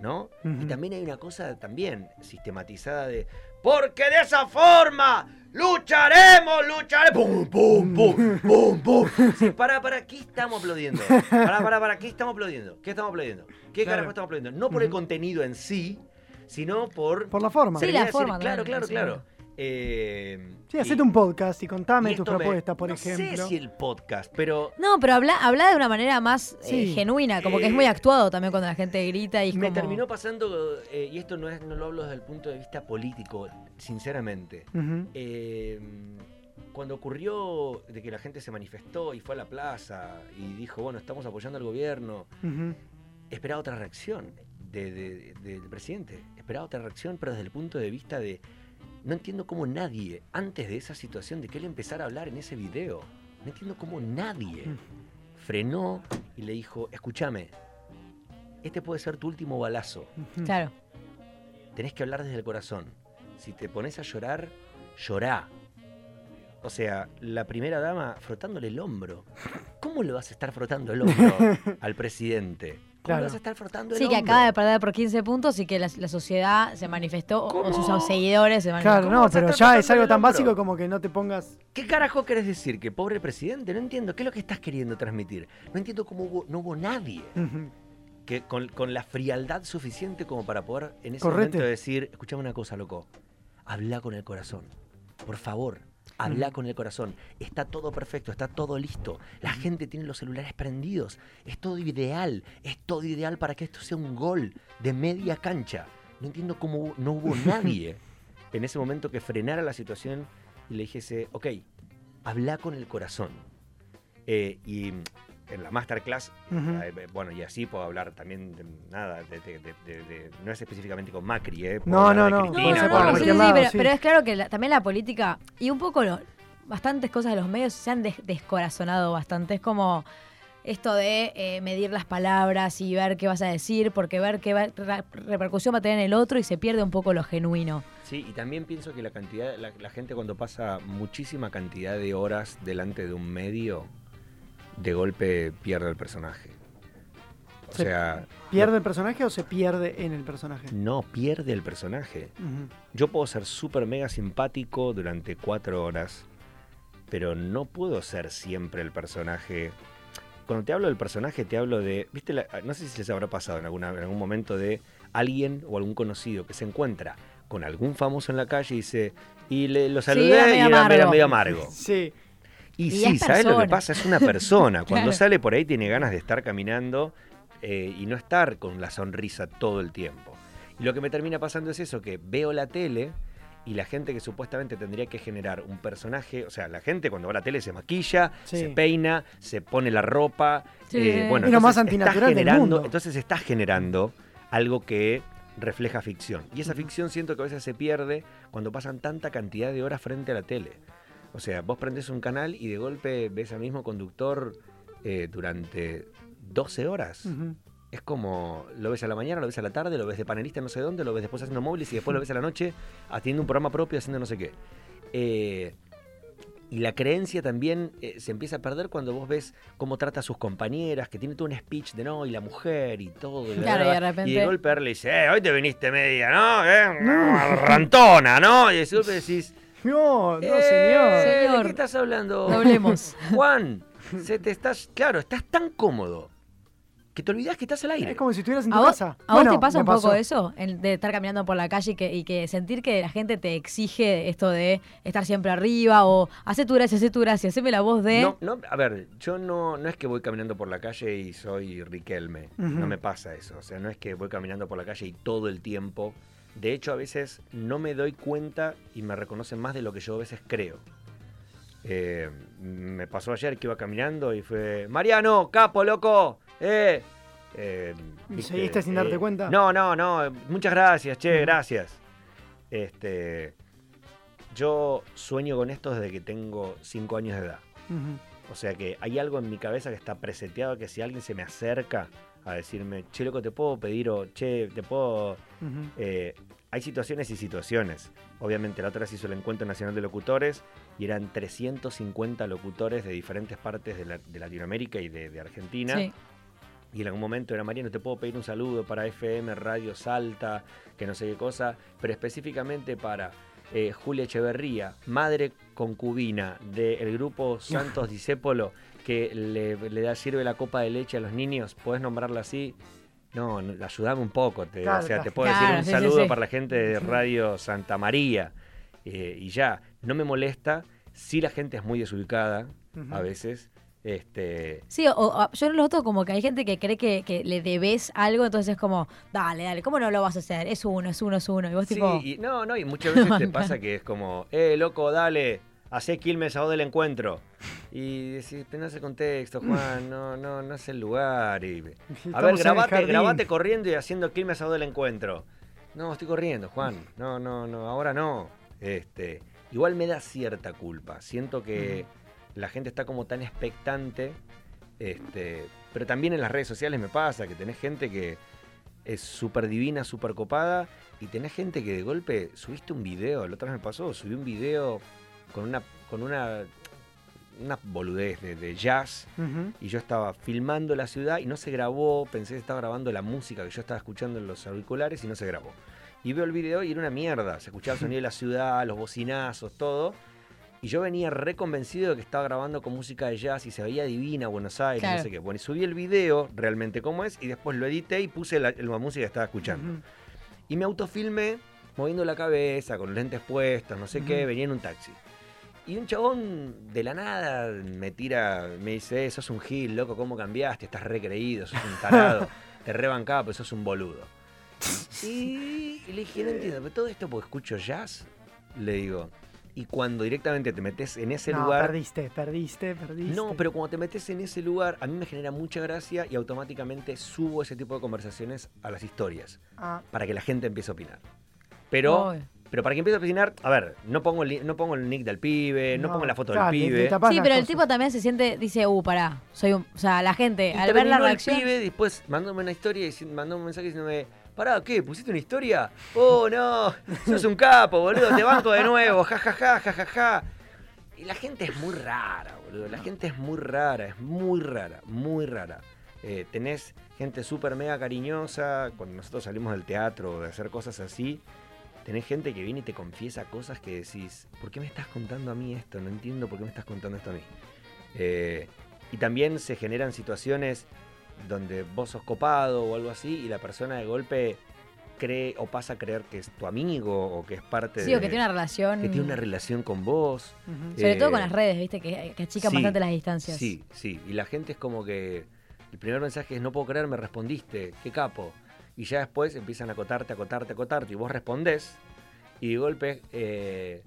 ¿No? Y también hay una cosa también sistematizada de porque de esa forma lucharemos, lucharemos. ¡Pum, pum, pum, pum, pum! Sí, para, para, ¿qué estamos aplaudiendo? Para, para, para, ¿qué estamos aplaudiendo? ¿Qué estamos aplaudiendo? ¿Qué Claro. carajo estamos aplaudiendo? No por el contenido en sí, sino por... Por la forma. Sí, la decir, forma Claro, claro, claro. Eh, hacete y- un podcast y contame y tus propuestas, por no ejemplo. sé si el podcast, pero... No, pero habla, habla de una manera más eh, Sí. genuina, como que es muy Eh, actuado también cuando la gente grita y es Me como... terminó pasando, eh, y esto no, es, no lo hablo desde el punto de vista político, sinceramente. Eh, cuando ocurrió de que la gente se manifestó y fue a la plaza y dijo, bueno, estamos apoyando al gobierno, esperaba otra reacción de- de- del presidente. Esperaba otra reacción, pero desde el punto de vista de... No entiendo cómo nadie, antes de esa situación, de que él empezara a hablar en ese video, No entiendo cómo nadie Mm. frenó y le dijo, escúchame, este puede ser tu último balazo. Claro. Tenés que hablar desde el corazón. Si te pones a llorar, llorá. O sea, la primera dama frotándole el hombro. ¿Cómo le vas a estar frotando el hombro al presidente? ¿Cómo Claro. le vas a estar frotando el Sí, que hombro? acaba de perder por 15 puntos y que la, la sociedad se manifestó, o- o ¿Cómo? sus seguidores se manifestaron. Claro, ¿Cómo no, pero ya es algo tan básico como que no te pongas. ¿Qué carajo querés decir? ¿Que pobre presidente? No entiendo. ¿Qué es lo que estás queriendo transmitir? No entiendo cómo hubo- no hubo nadie que con, con la frialdad suficiente como para poder en ese Correte. momento decir, escuchame una cosa, loco, habla con el corazón. Por favor, habla con el corazón. Está todo perfecto, está todo listo. La gente tiene los celulares prendidos. Es todo ideal. Es todo ideal para que esto sea un gol de media cancha. No entiendo cómo no hubo nadie en ese momento que frenara la situación y le dijese, ok, habla con el corazón. Eh, y en la masterclass, Ujú. eh, bueno, y así puedo hablar también de nada, de, de- de- de- de- no es específicamente con Macri, ¿eh? Puedo No, no, no. Cristina, por hablar de- cualquier sí, lado, pero, sí. pero es claro que la- también la política y un poco lo- bastantes cosas de los medios se han des- descorazonado bastante. Es como esto de eh, medir las palabras y ver qué vas a decir, porque ver qué va- ra- repercusión va a tener en el otro y se pierde un poco lo genuino. Sí, y también pienso que la cantidad, la, la gente cuando pasa muchísima cantidad de horas delante de un medio, de golpe pierde el personaje. O Se sea, ¿Pierde el personaje o se pierde en el personaje? no pierde el personaje. Yo puedo ser súper mega simpático durante cuatro horas, pero no puedo ser siempre el personaje. Cuando te hablo del personaje, te hablo de. ¿Viste? la- no sé si les habrá pasado en, alguna, en algún momento de alguien o algún conocido que se encuentra con algún famoso en la calle y dice. Y le, lo saludé era y medio era, medio amargo. Sí. Y, Y sí, es ¿sabes lo que pasa? Es una persona. Cuando Claro. sale por ahí tiene ganas de estar caminando eh, y no estar con la sonrisa todo el tiempo. Y lo que me termina pasando es eso, que veo la tele y la gente que supuestamente tendría que generar un personaje, o sea, la gente cuando va a la tele se maquilla, Sí. se peina, se pone la ropa, Sí. eh, bueno, Es lo más entonces está antinatural del mundo. entonces está generando algo que refleja ficción. Y esa ficción siento que a veces se pierde cuando pasan tanta cantidad de horas frente a la tele. O sea, vos prendés un canal y de golpe ves al mismo conductor eh, durante 12 horas. Ujú. Es como, lo ves a la mañana, lo ves a la tarde, lo ves de panelista no sé dónde, lo ves después haciendo móviles y después lo ves a la noche haciendo un programa propio, haciendo no sé qué. Eh, y la creencia también eh, se empieza a perder cuando vos ves cómo trata a sus compañeras, que tiene todo un speech de no, y la mujer y todo. y la Claro, y de repente- Y de golpe le dice, eh, hoy te viniste media, ¿no? Eh, rantona, ¿no? Y de golpe decís, No, no, "Eh, señor. ¿De Señor. qué estás hablando? No hablemos. Juan, se te estás, claro, estás tan cómodo que te olvidás que estás al aire. Es como si estuvieras en tu ¿A vos, casa. a vos te pasa un poco pasó. eso? El de estar caminando por la calle y que, y que sentir que la gente te exige esto de estar siempre arriba o hace tu gracia, hace tu gracia, haceme la voz de... No, no, a ver, yo no, no es que voy caminando por la calle y soy Riquelme. No me pasa eso. O sea, no es que voy caminando por la calle y todo el tiempo. De hecho, a veces no me doy cuenta y me reconocen más de lo que yo a veces creo. Eh, me pasó ayer que iba caminando y fue, Mariano, capo, loco, eh. Eh, ¿Y seguiste sin darte cuenta? No, no, no, muchas gracias, che, gracias. Este, yo sueño con esto desde que tengo 5 años de edad. O sea que hay algo en mi cabeza que está preseteado que si alguien se me acerca a decirme, che, loco, te puedo pedir o che, te puedo... Eh, hay situaciones y situaciones. Obviamente la otra vez hizo el Encuentro Nacional de Locutores y eran 350 locutores de diferentes partes de, la- de Latinoamérica y de, de Argentina. Sí. Y en algún momento era Mariano, te puedo pedir un saludo para FM, Radio Salta, que no sé qué cosa, pero específicamente para eh, Julia Echeverría, madre concubina del grupo Santos Discépolo, que le, le da, sirve la copa de leche a los niños, ¿puedes nombrarla así? No, no, ayudame un poco, te, Claro, o sea, te puedo Claro, decir un sí, saludo sí. para la gente de Radio Santa María. eh, y ya, no me molesta, sí la gente es muy desubicada a veces. Este, Sí, o, o- yo lo noto como que hay gente que cree que, que le debes algo, entonces es como, dale, dale, ¿cómo no lo vas a hacer? Es uno, es uno, es uno. Y vos Sí, tipo, y, no, no, y muchas veces te pasa que es como, eh, loco, dale, hacé Quilmes a vos del encuentro. Y decís, pero no es el contexto, Juan, no, no, no es el lugar. Y, a ver, grabate, grabate corriendo y haciendo Quilmes a vos del encuentro. No, estoy corriendo, Juan. No, no, no, ahora no. Este, igual me da cierta culpa. Siento que la gente está como tan expectante. Este, pero también en las redes sociales me pasa que tenés gente que es súper divina, súper copada, y tenés gente que de golpe subiste un video, la otra vez me pasó, subí un video con una, con una, una boludez de, de jazz, Ujú. y yo estaba filmando la ciudad y no se grabó, pensé que estaba grabando la música que yo estaba escuchando en los auriculares y no se grabó. Y veo el video y era una mierda, se escuchaba el sonido de la ciudad, los bocinazos, todo. Y yo venía reconvencido de que estaba grabando con música de jazz y se veía divina Buenos Aires, Claro. no sé qué. Bueno, y subí el video realmente como es y después lo edité y puse la, la música que estaba escuchando. Ujú. Y me autofilmé moviendo la cabeza, con lentes puestos, no sé qué, Ujú. venía en un taxi. Y un chabón de la nada me tira, me dice, eh, sos un gil, loco, ¿cómo cambiaste? Estás recreído, sos un tarado, te rebancaba, pero sos un boludo. Y, y le dije, no entiendo, pero todo esto porque escucho jazz, le digo. Y cuando directamente te metes en ese No, lugar... perdiste, perdiste, perdiste. No, pero cuando te metes en ese lugar, a mí me genera mucha gracia y automáticamente subo ese tipo de conversaciones a las historias Ah, para que la gente empiece a opinar. Pero. Pero para que empiece a opinar, a ver, no pongo el, no pongo el nick del pibe, no, No, pongo la foto claro, del pibe. Sí, pero el tipo también se siente, dice, uh, pará, soy un... O sea, la gente, Y al ver la terminó el reacción... pibe, después mandándome una historia, y mandando un mensaje diciéndome, pará, ¿qué? ¿Pusiste una historia? Oh, no, sos un capo, boludo, te banco de nuevo, ja, ja, ja, ja, ja, ja. Y la gente es muy rara, boludo, la gente es muy rara, es muy rara, muy rara. Eh, tenés gente súper mega cariñosa, cuando nosotros salimos del teatro o de hacer cosas así, tenés gente que viene y te confiesa cosas que decís, ¿por qué me estás contando a mí esto? No entiendo por qué me estás contando esto a mí. Eh, y también se generan situaciones donde vos sos copado o algo así y la persona de golpe cree o pasa a creer que es tu amigo o que es parte Sí, de... o que tiene una relación... que tiene una relación con vos. Sobre todo eh, con las redes, viste, que, que achican sí, bastante las distancias. Sí, sí. Y la gente es como que el primer mensaje es no puedo creer, me respondiste, qué capo. Y ya después empiezan a acotarte, acotarte, acotarte. Y vos respondés y de golpe eh,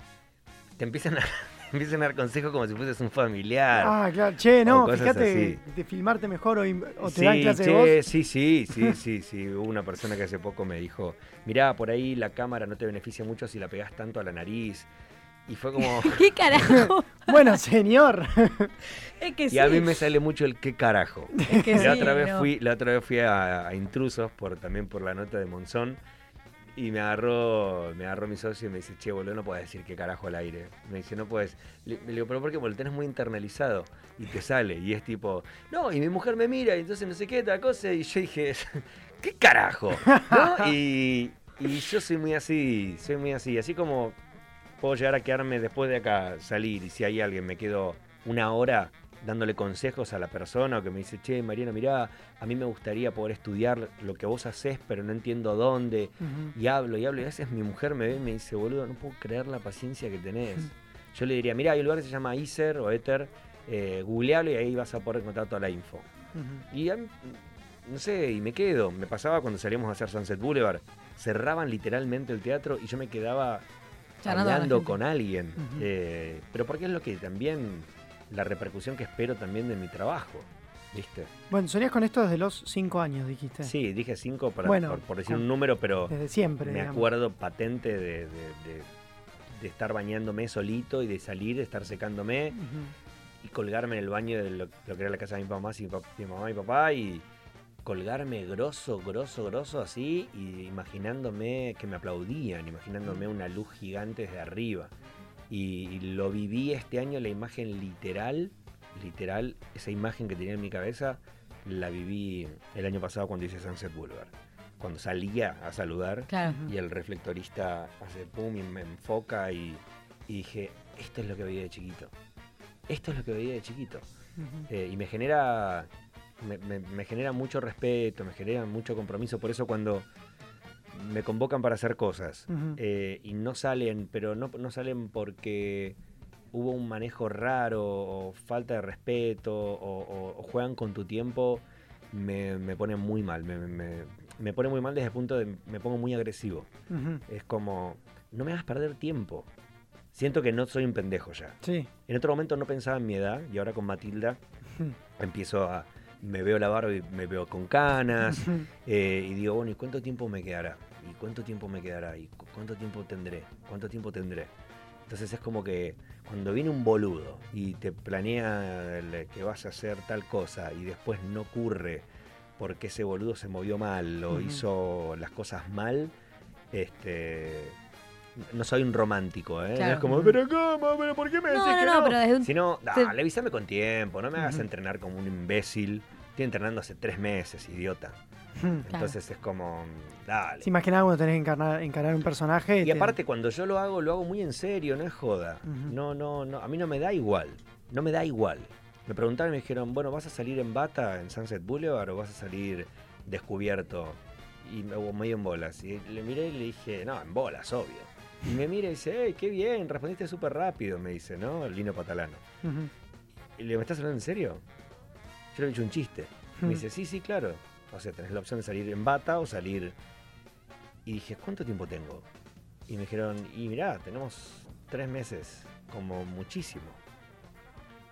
te empiezan a, empiezan a dar consejos como si fueses un familiar. Ah, claro. Che, no, fíjate así. de filmarte mejor o, te sí, dan clase de voz. sí, sí, sí, sí, sí. Hubo una persona que hace poco me dijo, mirá, por ahí la cámara no te beneficia mucho si la pegás tanto a la nariz. Y fue como... ¿Qué carajo? Bueno, señor. es que sí. y a mí me sale mucho el qué carajo. Es que la sí, otra vez no. fui, la otra vez fui a, a intrusos por también por la nota de Monzón y me agarró, me agarró mi socio y me dice, che, boludo, no puedes decir qué carajo al aire. Me dice, no puedes. Le, le digo, pero ¿por qué? Porque lo tenés muy internalizado y te sale. Y es tipo, no, y mi mujer me mira y entonces no sé qué, tal cosa. Y yo dije, ¿qué carajo? ¿No? Y, y yo soy muy así, soy muy así. Así como puedo llegar a quedarme después de acá, salir y si hay alguien me quedo una hora dándole consejos a la persona o que me dice, che, Mariano, mirá, a mí me gustaría poder estudiar lo que vos haces, pero no entiendo dónde. Y hablo y hablo y a veces mi mujer me ve y me dice, boludo, no puedo creer la paciencia que tenés. Yo le diría, mirá, hay un lugar que se llama Ether o Ether, eh, googlealo y ahí vas a poder encontrar toda la info. Ujú. Y a mí, no sé, y me quedo. Me pasaba cuando salíamos a hacer Sunset Boulevard. Cerraban literalmente el teatro y yo me quedaba hablando con alguien. Ujú. Eh, pero porque es lo que también, la repercusión que espero también de mi trabajo. ¿Viste? Bueno, soñás con esto desde los cinco años, dijiste. Sí, dije cinco para, Bueno, por, por decir un número, pero Desde siempre, me digamos. acuerdo patente de, de- de- de estar bañándome solito y de salir, de estar secándome y colgarme en el baño de lo, lo que era la casa de mi mamá, mi, pap- mi mamá y papá y colgarme grosso, grosso, grosso así y imaginándome que me aplaudían, imaginándome una luz gigante desde arriba. Y, y lo viví este año, la imagen literal, literal, esa imagen que tenía en mi cabeza, la viví el año pasado cuando hice Sunset Boulevard. Cuando salía a saludar Claro. y el reflectorista hace pum y me enfoca y, y dije, esto es lo que veía de chiquito. Esto es lo que veía de chiquito. Eh, y me genera, me, me- me genera mucho respeto, me genera mucho compromiso. Por eso cuando me convocan para hacer cosas eh, y no salen, pero no, no salen porque hubo un manejo raro o falta de respeto o, o- o juegan con tu tiempo, me, me pone muy mal. Me, me- me pone muy mal desde el punto de me pongo muy agresivo. Es como, no me hagas perder tiempo. Siento que no soy un pendejo ya. Sí. En otro momento no pensaba en mi edad y ahora con Matilda empiezo a... Me veo la barba y me veo con canas eh, y digo, bueno, ¿y cuánto tiempo me quedará? ¿Y cuánto tiempo me quedará? ¿Y cu- cuánto tiempo tendré? ¿Cuánto tiempo tendré? Entonces es como que cuando viene un boludo y te planea el- que vas a hacer tal cosa y después no ocurre porque ese boludo se movió mal o hizo las cosas mal, este no soy un romántico, ¿eh? No es como, pero ¿cómo? ¿Pero por qué me decís No, que no, no, pero desde un. Si no, te- dale, avísame con tiempo, no me hagas entrenar como un imbécil. Estoy entrenando hace tres meses, idiota. Hmm. Entonces es como, dale. Que nada cuando tenés que encarnar, encarar un personaje. Y te- aparte, cuando yo lo hago, lo hago muy en serio, no es joda. No, no, no. A mí no me da igual. No me da igual. Me preguntaron y me dijeron, bueno, ¿vas a salir en bata en Sunset Boulevard o vas a salir descubierto? Y me medio en bolas. Y le miré y le dije, no, en bolas, obvio. Y me mira y dice, hey, qué bien, respondiste súper rápido, me dice, ¿no? El Lino Patalano. Y le digo, ¿me estás hablando en serio? Yo le he dicho un chiste. Me dice, sí, sí, claro. O sea, tenés la opción de salir en bata o salir. Y dije, ¿cuánto tiempo tengo? Y me dijeron, y mirá, tenemos tres meses, como muchísimo.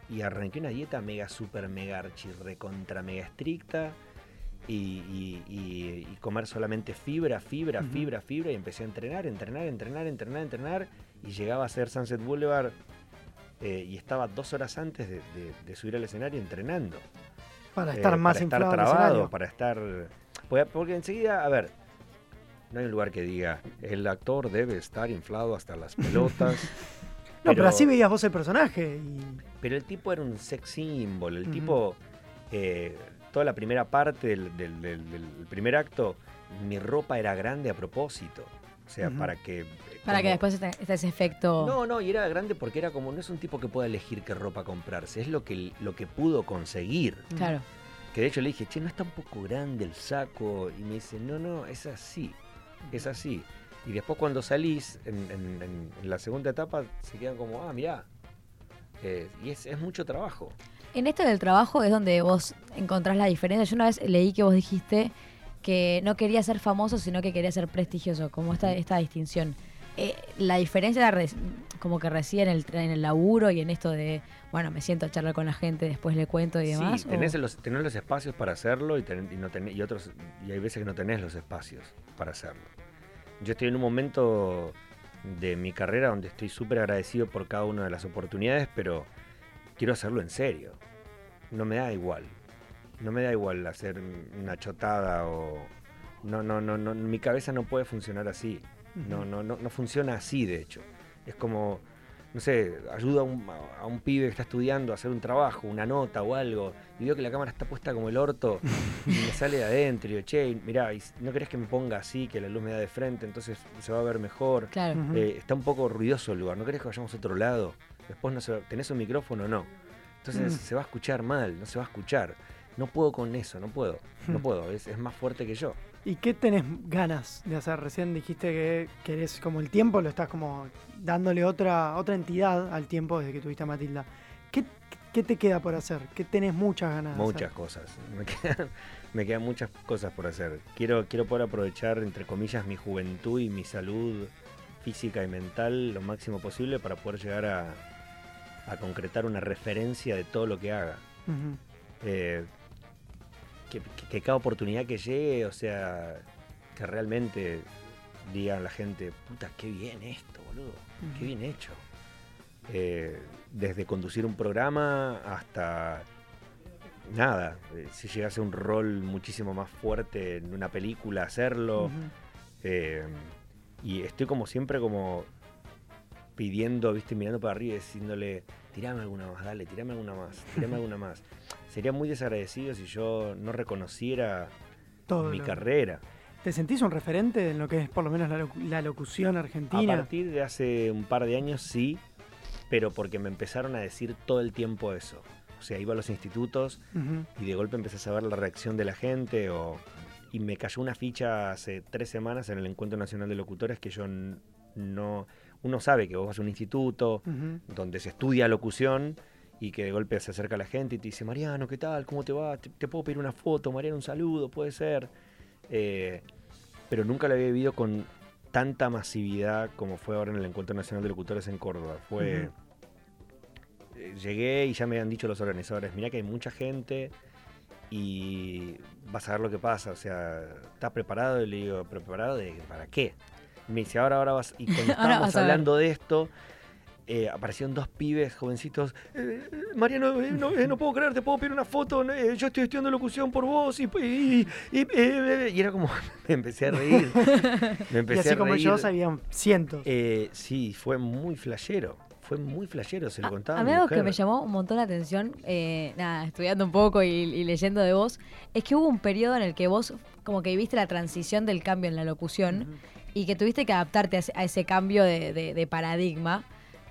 Y arranqué una dieta mega, super, mega, archi, recontra, mega estricta. Y, y- y- y comer solamente fibra, fibra, fibra, fibra. Y empecé a entrenar, entrenar, entrenar, entrenar, entrenar. Y llegaba a ser Sunset Boulevard. eh, y estaba dos horas antes de, de- de subir al escenario entrenando Para eh, estar más para estar inflado trabado, para estar. Porque, enseguida, a ver, no hay un lugar que diga el actor debe estar inflado hasta las pelotas. No, pero, así veías vos el personaje. Y... pero el tipo era un sex symbol, el tipo, eh, toda la primera parte del, del- del- del primer acto, mi ropa era grande a propósito. O sea, para que. eh, Para que después esté, esté ese efecto. No, no, y era grande porque era como, no es un tipo que pueda elegir qué ropa comprarse, es lo que, lo que pudo conseguir. Claro. Que de hecho le dije, che, ¿no está un poco grande el saco? Y me dice, no, no, es así, es así. Y después cuando salís, en, en- en- en la segunda etapa, se quedan como, ah, mirá. Eh, y es, es mucho trabajo. En esto del trabajo es donde vos encontrás la diferencia. Yo una vez leí que vos dijiste que no quería ser famoso, sino que quería ser prestigioso, como esta, esta distinción. Eh, la diferencia era como que reside en el, en el laburo y en esto de, bueno, me siento a charlar con la gente, después le cuento y demás. sí, tenés o- los, tenés los espacios para hacerlo y, ten- y no tenés- y otros y hay veces que no tenés los espacios para hacerlo. Yo estoy en un momento de mi carrera donde estoy súper agradecido por cada una de las oportunidades, pero quiero hacerlo en serio. No me da igual. No me da igual hacer una chotada o... No, no, no, no, mi cabeza no puede funcionar así. No, no, no, no funciona así, de hecho. Es como, no sé, ayuda a un, a un pibe que está estudiando a hacer un trabajo, una nota o algo, y veo que la cámara está puesta como el orto, y me sale de adentro, y digo, che, mirá, y ¿no querés que me ponga así, que la luz me da de frente, entonces se va a ver mejor? Claro. Eh, está un poco ruidoso el lugar, ¿no querés que vayamos a otro lado? Después no se va- tenés un micrófono o no. Entonces Mm. se va a escuchar mal, no se va a escuchar. No puedo con eso, no puedo, no Mm. puedo, es, es más fuerte que yo. ¿Y qué tenés ganas de hacer? Recién dijiste que querés como el tiempo, lo estás como dándole otra, otra entidad al tiempo desde que tuviste a Matilda. ¿Qué, qué te queda por hacer? ¿Qué tenés muchas ganas de Muchas hacer? cosas. Me quedan, me quedan muchas cosas por hacer. Quiero, quiero poder aprovechar, entre comillas, mi juventud y mi salud física y mental lo máximo posible para poder llegar a, a concretar una referencia de todo lo que haga. Eh, que, que- que cada oportunidad que llegue, o sea, que realmente digan la gente, puta, qué bien esto, boludo, qué bien hecho. Eh, desde conducir un programa hasta nada, eh, si llegase un rol muchísimo más fuerte en una película, hacerlo. Eh, y estoy como siempre como pidiendo, viste, mirando para arriba y diciéndole, tirame alguna más, dale, tirame alguna más, tirame alguna más. Sería muy desagradecido si yo no reconociera Todo mi lo- carrera. ¿Te sentís un referente en lo que es por lo menos la, locu- la locución argentina? A partir de hace un par de años sí, pero porque me empezaron a decir todo el tiempo eso. O sea, iba a los institutos y de golpe empecé a saber la reacción de la gente o, y me cayó una ficha hace tres semanas en el Encuentro Nacional de Locutores que yo no... Uno sabe que vos vas a un instituto donde se estudia locución y que de golpe se acerca la gente y te dice, Mariano, ¿qué tal? ¿Cómo te va? ¿Te, te puedo pedir una foto? Mariano, un saludo, puede ser. Eh, pero nunca lo había vivido con tanta masividad como fue ahora en el Encuentro Nacional de Locutores en Córdoba. Fue... Eh, Llegué y ya me habían dicho los organizadores, mirá que hay mucha gente y vas a ver lo que pasa. O sea, ¿estás preparado? Y le digo, ¿preparado de, para qué? Y me dice, ahora, ahora vas. Y cuando Ahora estábamos hablando de esto, eh, aparecieron dos pibes jovencitos. Eh, Mariano, eh, no, eh, no puedo creer, te puedo pedir una foto. no, eh, yo estoy estudiando locución por vos. Y, y, y- eh, y era como, me empecé a reír. Me Y empecé así a como reír. yo, habían cientos. Eh, sí, fue muy flashero. Fue muy flashero, se lo contaba. A mí algo que me llamó un montón la atención, eh, nada, estudiando un poco y, y leyendo de vos, es que hubo un periodo en el que vos como que viste la transición del cambio en la locución y que tuviste que adaptarte a ese, cambio de, de- de paradigma.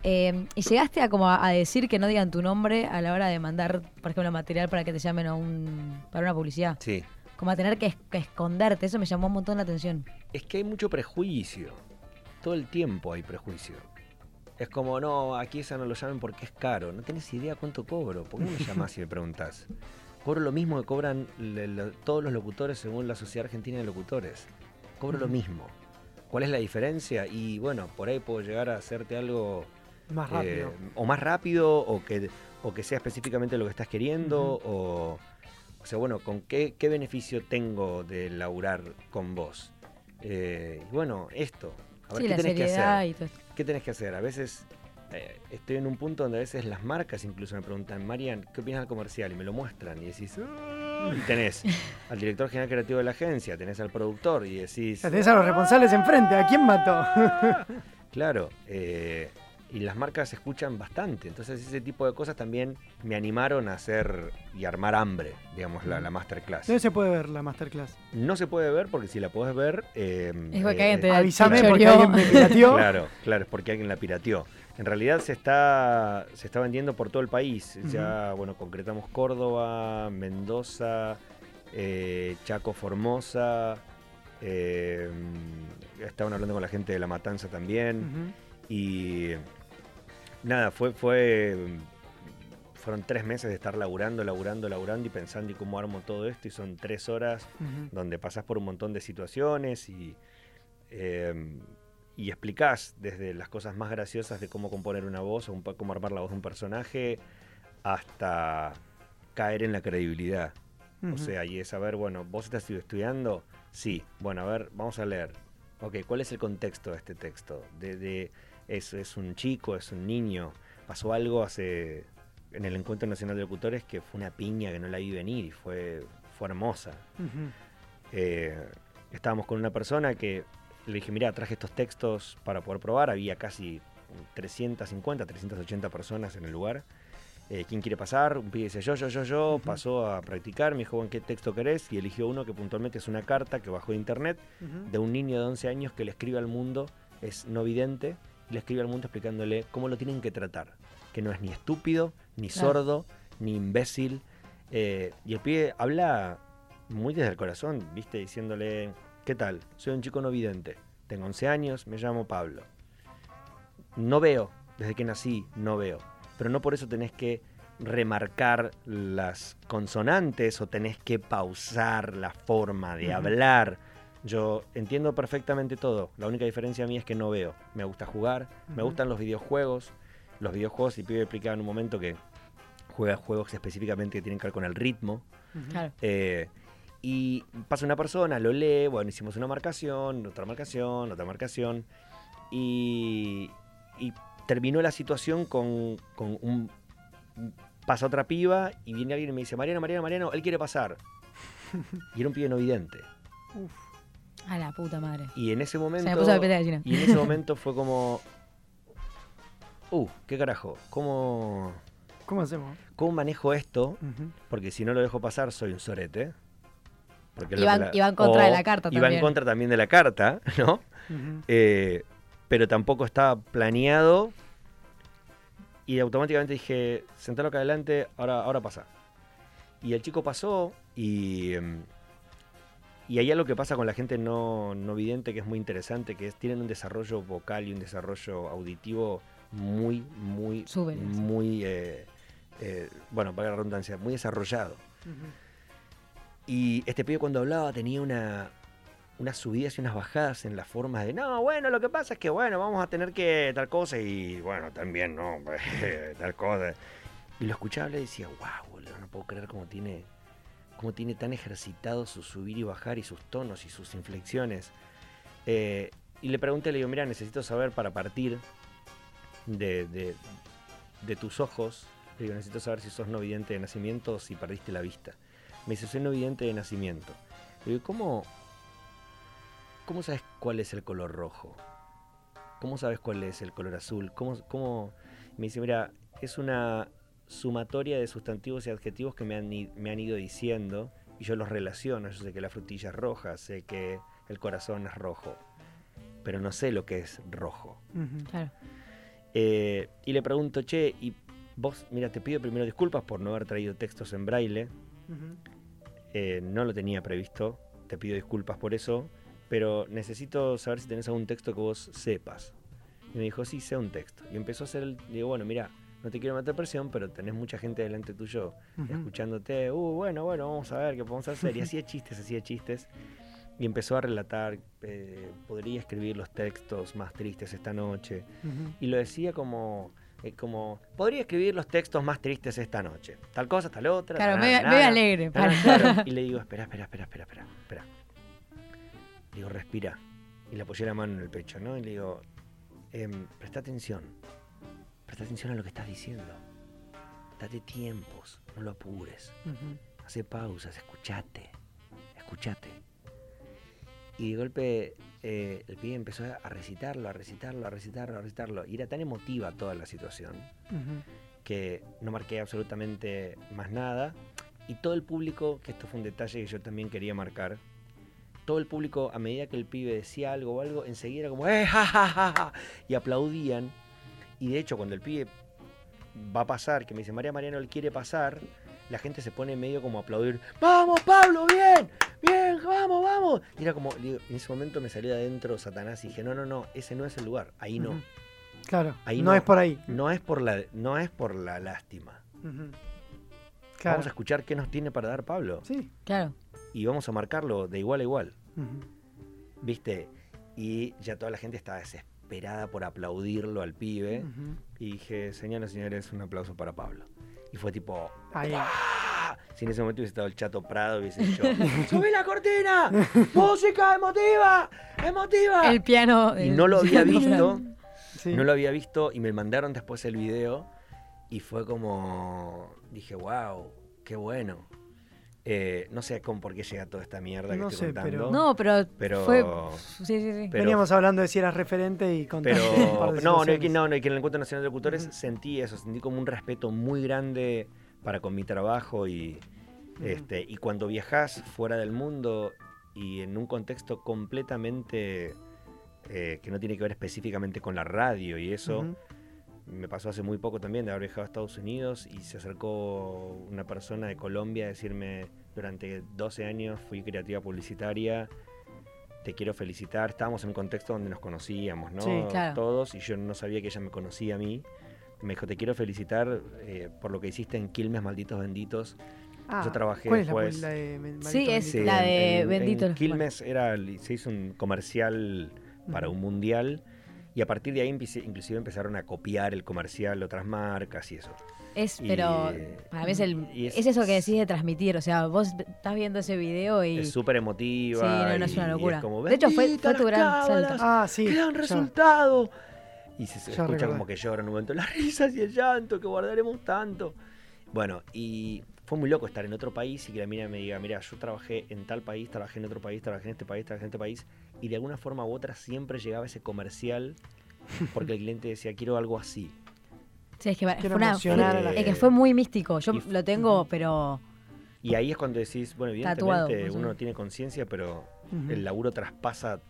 eh, y llegaste a como a, a decir que no digan tu nombre a la hora de mandar, por ejemplo, material para que te llamen a un, para una publicidad. Sí. Como a tener que, es- que esconderte, eso me llamó un montón la atención. Es que hay mucho prejuicio. Todo el tiempo hay prejuicio. Es como, no, aquí esa no lo llamen porque es caro. No tenés idea cuánto cobro. ¿Por qué me llamás y me preguntás? Cobro lo mismo que cobran le- todos los locutores según la Sociedad Argentina de Locutores. Cobro lo mismo. ¿Cuál es la diferencia? Y bueno, por ahí puedo llegar a hacerte algo Más rápido. eh, o más rápido o que, o que sea específicamente lo que estás queriendo o, o sea, bueno, ¿con qué, qué beneficio tengo de laburar con vos? Eh, y bueno, esto. A ver, sí, ¿qué la tenés que hacer? y todo esto. ¿Qué tenés que hacer? A veces eh, estoy en un punto donde a veces las marcas incluso me preguntan, Marian, ¿qué opinas del comercial? Y me lo muestran y decís, "Ah", y tenés al director general creativo de la agencia, tenés al productor y decís, tenés a los responsables enfrente. ¿A quién mató? Claro, eh, y las marcas escuchan bastante, entonces ese tipo de cosas también me animaron a hacer y armar hambre, digamos, la, la masterclass. ¿Dónde se puede ver la masterclass? No se puede ver porque si la podés ver... eh, Es porque eh, alguien te- Avísame te porque alguien me pirateó. Claro, claro, es porque alguien la pirateó. En realidad se está, se está vendiendo por todo el país. Ya, bueno, concretamos Córdoba, Mendoza, eh, Chaco, Formosa. eh, estaban hablando con la gente de La Matanza también. Y nada, fue, fue. Fueron tres meses de estar laburando, laburando, laburando y pensando y cómo armo todo esto. Y son tres horas donde pasás por un montón de situaciones y, eh, y explicás desde las cosas más graciosas de cómo componer una voz o un cómo armar la voz de un personaje hasta caer en la credibilidad. O sea, y es saber, bueno, vos estás estudiando, sí, bueno, a ver, vamos a leer. Ok, ¿cuál es el contexto de este texto? De, de- es, es un chico, es un niño, pasó algo hace en el Encuentro Nacional de Locutores que fue una piña que no la vi venir y fue, fue hermosa. Eh, estábamos con una persona que le dije, mira, traje estos textos para poder probar, había casi 350, 380 personas en el lugar. Eh, ¿Quién quiere pasar? Un pibe dice yo, yo, yo, yo. Pasó a practicar, me dijo, "Bueno, ¿qué texto querés? Y eligió uno que puntualmente es una carta que bajó de internet de un niño de 11 años que le escribe al mundo, es no vidente, y le escribe al mundo explicándole cómo lo tienen que tratar. Que no es ni estúpido, ni Claro. sordo, ni imbécil. Eh, y el pibe habla muy desde el corazón, ¿viste? Diciéndole, ¿qué tal? Soy un chico no vidente, tengo 11 años, me llamo Pablo. No veo, desde que nací no veo. Pero no por eso tenés que remarcar las consonantes o tenés que pausar la forma de hablar. Yo entiendo perfectamente todo. La única diferencia mía es que no veo. Me gusta jugar, me gustan los videojuegos. Los videojuegos, y pibe explicaba en un momento que juega juegos específicamente que tienen que ver con el ritmo. Eh, y pasa una persona, lo lee, bueno, hicimos una marcación, otra marcación, otra marcación. Y, y terminó la situación con, con un... Pasa otra piba y viene alguien y me dice, Mariano, Mariano, Mariano, él quiere pasar. y era un pibe no vidente. Uf. A la puta madre. Y en ese Se momento... me puso la piel de gallina. Y en ese momento fue como... Uh, ¿qué carajo? ¿Cómo, ¿Cómo hacemos? ¿Cómo manejo esto? Porque si no lo dejo pasar, soy un sorete. Porque la- va en contra de la carta Y va en también. contra también de la carta, ¿no? Eh, pero tampoco estaba planeado. Y automáticamente dije, sentalo acá adelante, ahora, ahora pasa. Y el chico pasó y... em, Y hay algo que pasa con la gente no, no vidente que es muy interesante, que es tienen un desarrollo vocal y un desarrollo auditivo muy, muy, muy, eh, eh, bueno, para la redundancia, muy desarrollado. Ujú. Y este pibe cuando hablaba tenía una, unas subidas y unas bajadas en las formas de, no, bueno, lo que pasa es que, bueno, vamos a tener que tal cosa y, bueno, también, no, tal cosa. Y lo escuchaba y decía, wow, boludo, no puedo creer cómo tiene, cómo tiene tan ejercitado su subir y bajar y sus tonos y sus inflexiones. Eh, y le pregunté, le digo, mira, necesito saber para partir, de, de- de tus ojos. Le digo, necesito saber si sos no vidente de nacimiento o si perdiste la vista. Me dice, soy no vidente de nacimiento. Le digo, ¿cómo, ¿cómo sabes cuál es el color rojo? ¿Cómo sabes cuál es el color azul? ¿Cómo, cómo? Me dice, mira, es una sumatoria de sustantivos y adjetivos que me han, me han ido diciendo y yo los relaciono. Yo sé que la frutilla es roja, sé que el corazón es rojo, pero no sé lo que es rojo. Claro. Eh, y le pregunto, che, y vos, mira, te pido primero disculpas por no haber traído textos en braille. Eh, no lo tenía previsto, te pido disculpas por eso, pero necesito saber si tenés algún texto que vos sepas. Y me dijo, sí, sé un texto. Y empezó a hacer el. Digo, bueno, mira, no te quiero meter presión, pero tenés mucha gente delante tuyo Ujú. escuchándote. Uh, bueno, bueno, vamos a ver qué podemos hacer. Y hacía chistes, hacía chistes. Y empezó a relatar, eh, podría escribir los textos más tristes esta noche. Y lo decía como, eh, como, podría escribir los textos más tristes esta noche. Tal cosa, tal otra. Claro, tal. alegre. Claro. Y le digo, espera, espera, espera, espera, espera, espera. Le digo, respira. Y le apoyé la mano en el pecho, ¿no? Y le digo, em, presta atención. Presta atención a lo que estás diciendo. Date tiempos, no lo apures. Ujú. Hace pausas, escuchate. Escuchate. Y de golpe eh, el pibe empezó a recitarlo, a recitarlo, a recitarlo, a recitarlo. Y era tan emotiva toda la situación que no marqué absolutamente más nada. Y todo el público, que esto fue un detalle que yo también quería marcar, todo el público, a medida que el pibe decía algo o algo, enseguida era como, ¡eh, ja, ja, ja, ja", Y aplaudían. Y de hecho, cuando el pibe va a pasar, que me dice, María Mariano, él quiere pasar, la gente se pone medio como a aplaudir, ¡Vamos, Pablo, bien! ¡Bien, vamos, vamos! Y era como, en ese momento me salió de adentro Satanás y dije, no, no, no, ese no es el lugar, ahí no. Claro, Ahí no, no. es por ahí. No es por la, no es por la lástima. Claro. Vamos a escuchar qué nos tiene para dar Pablo. Sí. Claro. Y vamos a marcarlo de igual a igual. ¿Viste? Y ya toda la gente estaba desesperada por aplaudirlo al pibe. Y dije, señoras y señores, un aplauso para Pablo. Y fue tipo. Ahí. ¡ah! Si en ese momento hubiese estado el chato Prado, hubiese dicho: ¡Subí la cortina! ¡Música emotiva! ¡Emotiva! El piano. y el- no lo había visto. Sí. No lo había visto y me mandaron después el video y fue como, dije, wow, qué bueno. Eh, no sé con por qué llega toda esta mierda que No estoy sé, contando. pero- No, pero, Pero- fue. Sí, sí, sí. pero- Veníamos hablando de si eras referente y contaste un par Pero de no, no, que no, no, que en el Encuentro Nacional de Locutores sentí eso, sentí como un respeto muy grande para con mi trabajo y, este, y cuando viajas fuera del mundo y en un contexto completamente eh, que no tiene que ver específicamente con la radio y eso, me pasó hace muy poco también de haber viajado a Estados Unidos y se acercó una persona de Colombia a decirme, durante 12 años fui creativa publicitaria, te quiero felicitar, estábamos en un contexto donde nos conocíamos, ¿no? Sí, claro. Todos, y yo no sabía que ella me conocía a mí. Me dijo, te quiero felicitar eh, por lo que hiciste en Quilmes Malditos Benditos. Ah, Yo trabajé ¿cuál es la- después- la de Maldito Sí, es la de en- en Benditos. Quilmes era, se hizo un comercial para un mundial y a partir de ahí inclusive empezaron a copiar el comercial de otras marcas y eso. Es, Y- pero para mí es, el, es, es- eso que decís de transmitir. O sea, vos estás viendo ese video y. Es súper emotiva. Sí, no, no es una locura. como, De hecho, fue- "Bendita fue tu gran salto". Ah, sí. ¡Gran resultado! Y se, escucha recordé. como que llora en un momento, las risas y el llanto que guardaremos tanto. Bueno, y fue muy loco estar en otro país y que la mina me diga, mira, yo trabajé en tal país, trabajé en otro país, trabajé en este país, trabajé en este país, y de alguna forma u otra siempre llegaba ese comercial porque el cliente decía, quiero algo así. Sí, es que, fue una- es que fue muy místico. Yo Y lo tengo, pero. Y ahí es cuando decís, bueno, Tatuado, evidentemente más o uno tiene conciencia, pero el laburo traspasa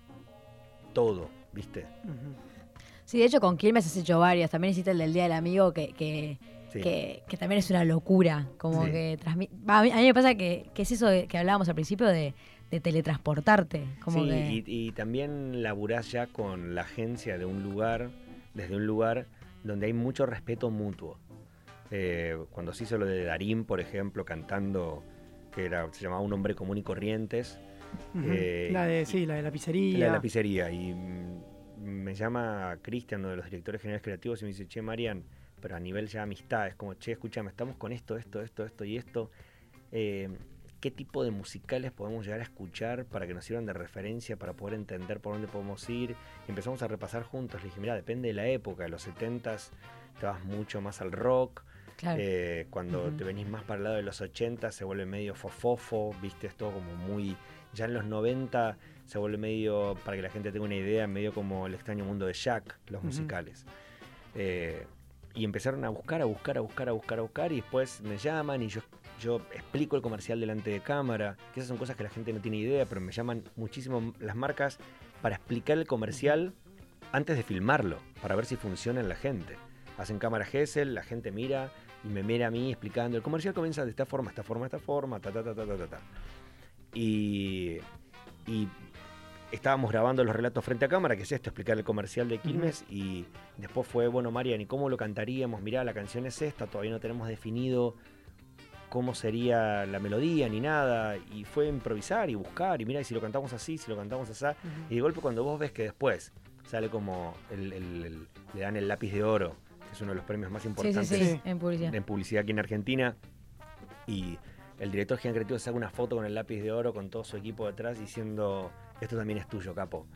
todo, ¿viste? Sí, de hecho, con Quilmes has hecho varios. También hiciste el del Día del Amigo, que, que, Sí. que, que también es una locura. Como Sí. que transmite. A mí, a mí me pasa que, que es eso que hablábamos al principio de, de teletransportarte. Como sí, que. y, y también laburás ya con la agencia de un lugar, desde un lugar donde hay mucho respeto mutuo. Eh, cuando se hizo lo de Darín, por ejemplo, cantando, que era, se llamaba Un hombre común y corrientes. Eh, la de, sí, la de la pizzería. la de la pizzería, y mm, me llama Cristian, uno de los directores generales creativos, y me dice, che, Marian, pero a nivel ya amistad, es como, che, escúchame, estamos con esto, esto, esto, esto y esto. eh, qué tipo de musicales podemos llegar a escuchar para que nos sirvan de referencia, para poder entender por dónde podemos ir. Y empezamos a repasar juntos. Le dije, mira, depende de la época. De los 70s te vas mucho más al rock. Claro. Eh, cuando te venís más para el lado de los 80 se vuelve medio fofofo, viste, es todo como muy... Ya en los 90 se vuelve medio, para que la gente tenga una idea, medio como el extraño mundo de Jack, los musicales. Eh, y empezaron a buscar, a buscar, a buscar, a buscar, a buscar, y después me llaman y yo, yo explico el comercial delante de cámara, que esas son cosas que la gente no tiene idea, pero me llaman muchísimo las marcas para explicar el comercial antes de filmarlo, para ver si funciona en la gente. Hacen cámara Gesell, la gente mira y me mira a mí explicando, el comercial comienza de esta forma, esta forma, esta forma, ta, ta, ta, ta, ta, ta, ta. Y, y estábamos grabando los relatos frente a cámara, que es esto, explicar el comercial de Quilmes, y después fue, bueno, Marian, ¿y cómo lo cantaríamos? Mirá, la canción es esta, todavía no tenemos definido cómo sería la melodía ni nada, y fue improvisar y buscar, y mira, y si lo cantamos así, si lo cantamos así, y de golpe cuando vos ves que después sale como el- el- el- le dan el lápiz de oro, que es uno de los premios más sí, importantes sí, Sí. en publicidad. en publicidad aquí en Argentina. Y el director general creativo saca una foto con el lápiz de oro con todo su equipo detrás diciendo, esto también es tuyo, capo.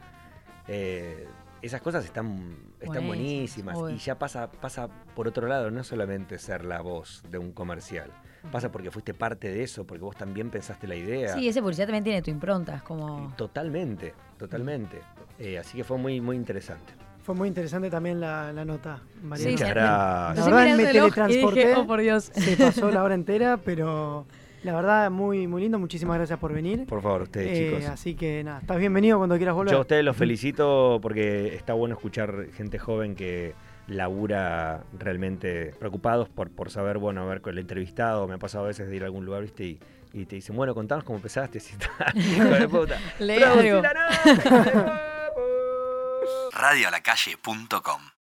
Eh, esas cosas están, están Buenísimas, buenísimas. Y ya pasa, pasa por otro lado, no solamente ser la voz de un comercial. Pasa porque fuiste parte de eso, porque vos también pensaste la idea. Sí, ese publicidad también tiene tu impronta, es como... Totalmente, totalmente. Eh, así que fue muy, muy interesante. Fue muy interesante también la, la nota, Mariana. Sí, Muchas gracias. La verdad, me teletransporté. dije, oh, por Dios. Se pasó la hora entera, pero la verdad, muy, muy lindo. Muchísimas gracias por venir. Por favor, ustedes, Eh, chicos. Así que nada, estás bienvenido cuando quieras volver. Yo a ustedes los felicito porque está bueno escuchar gente joven que labura realmente preocupados por, por saber, bueno, a ver con el entrevistado. Me ha pasado a veces de ir a algún lugar, ¿viste? Y, y te dicen, bueno, contanos cómo empezaste. Si está, hijo de puta. Lee Traducí algo. la nota,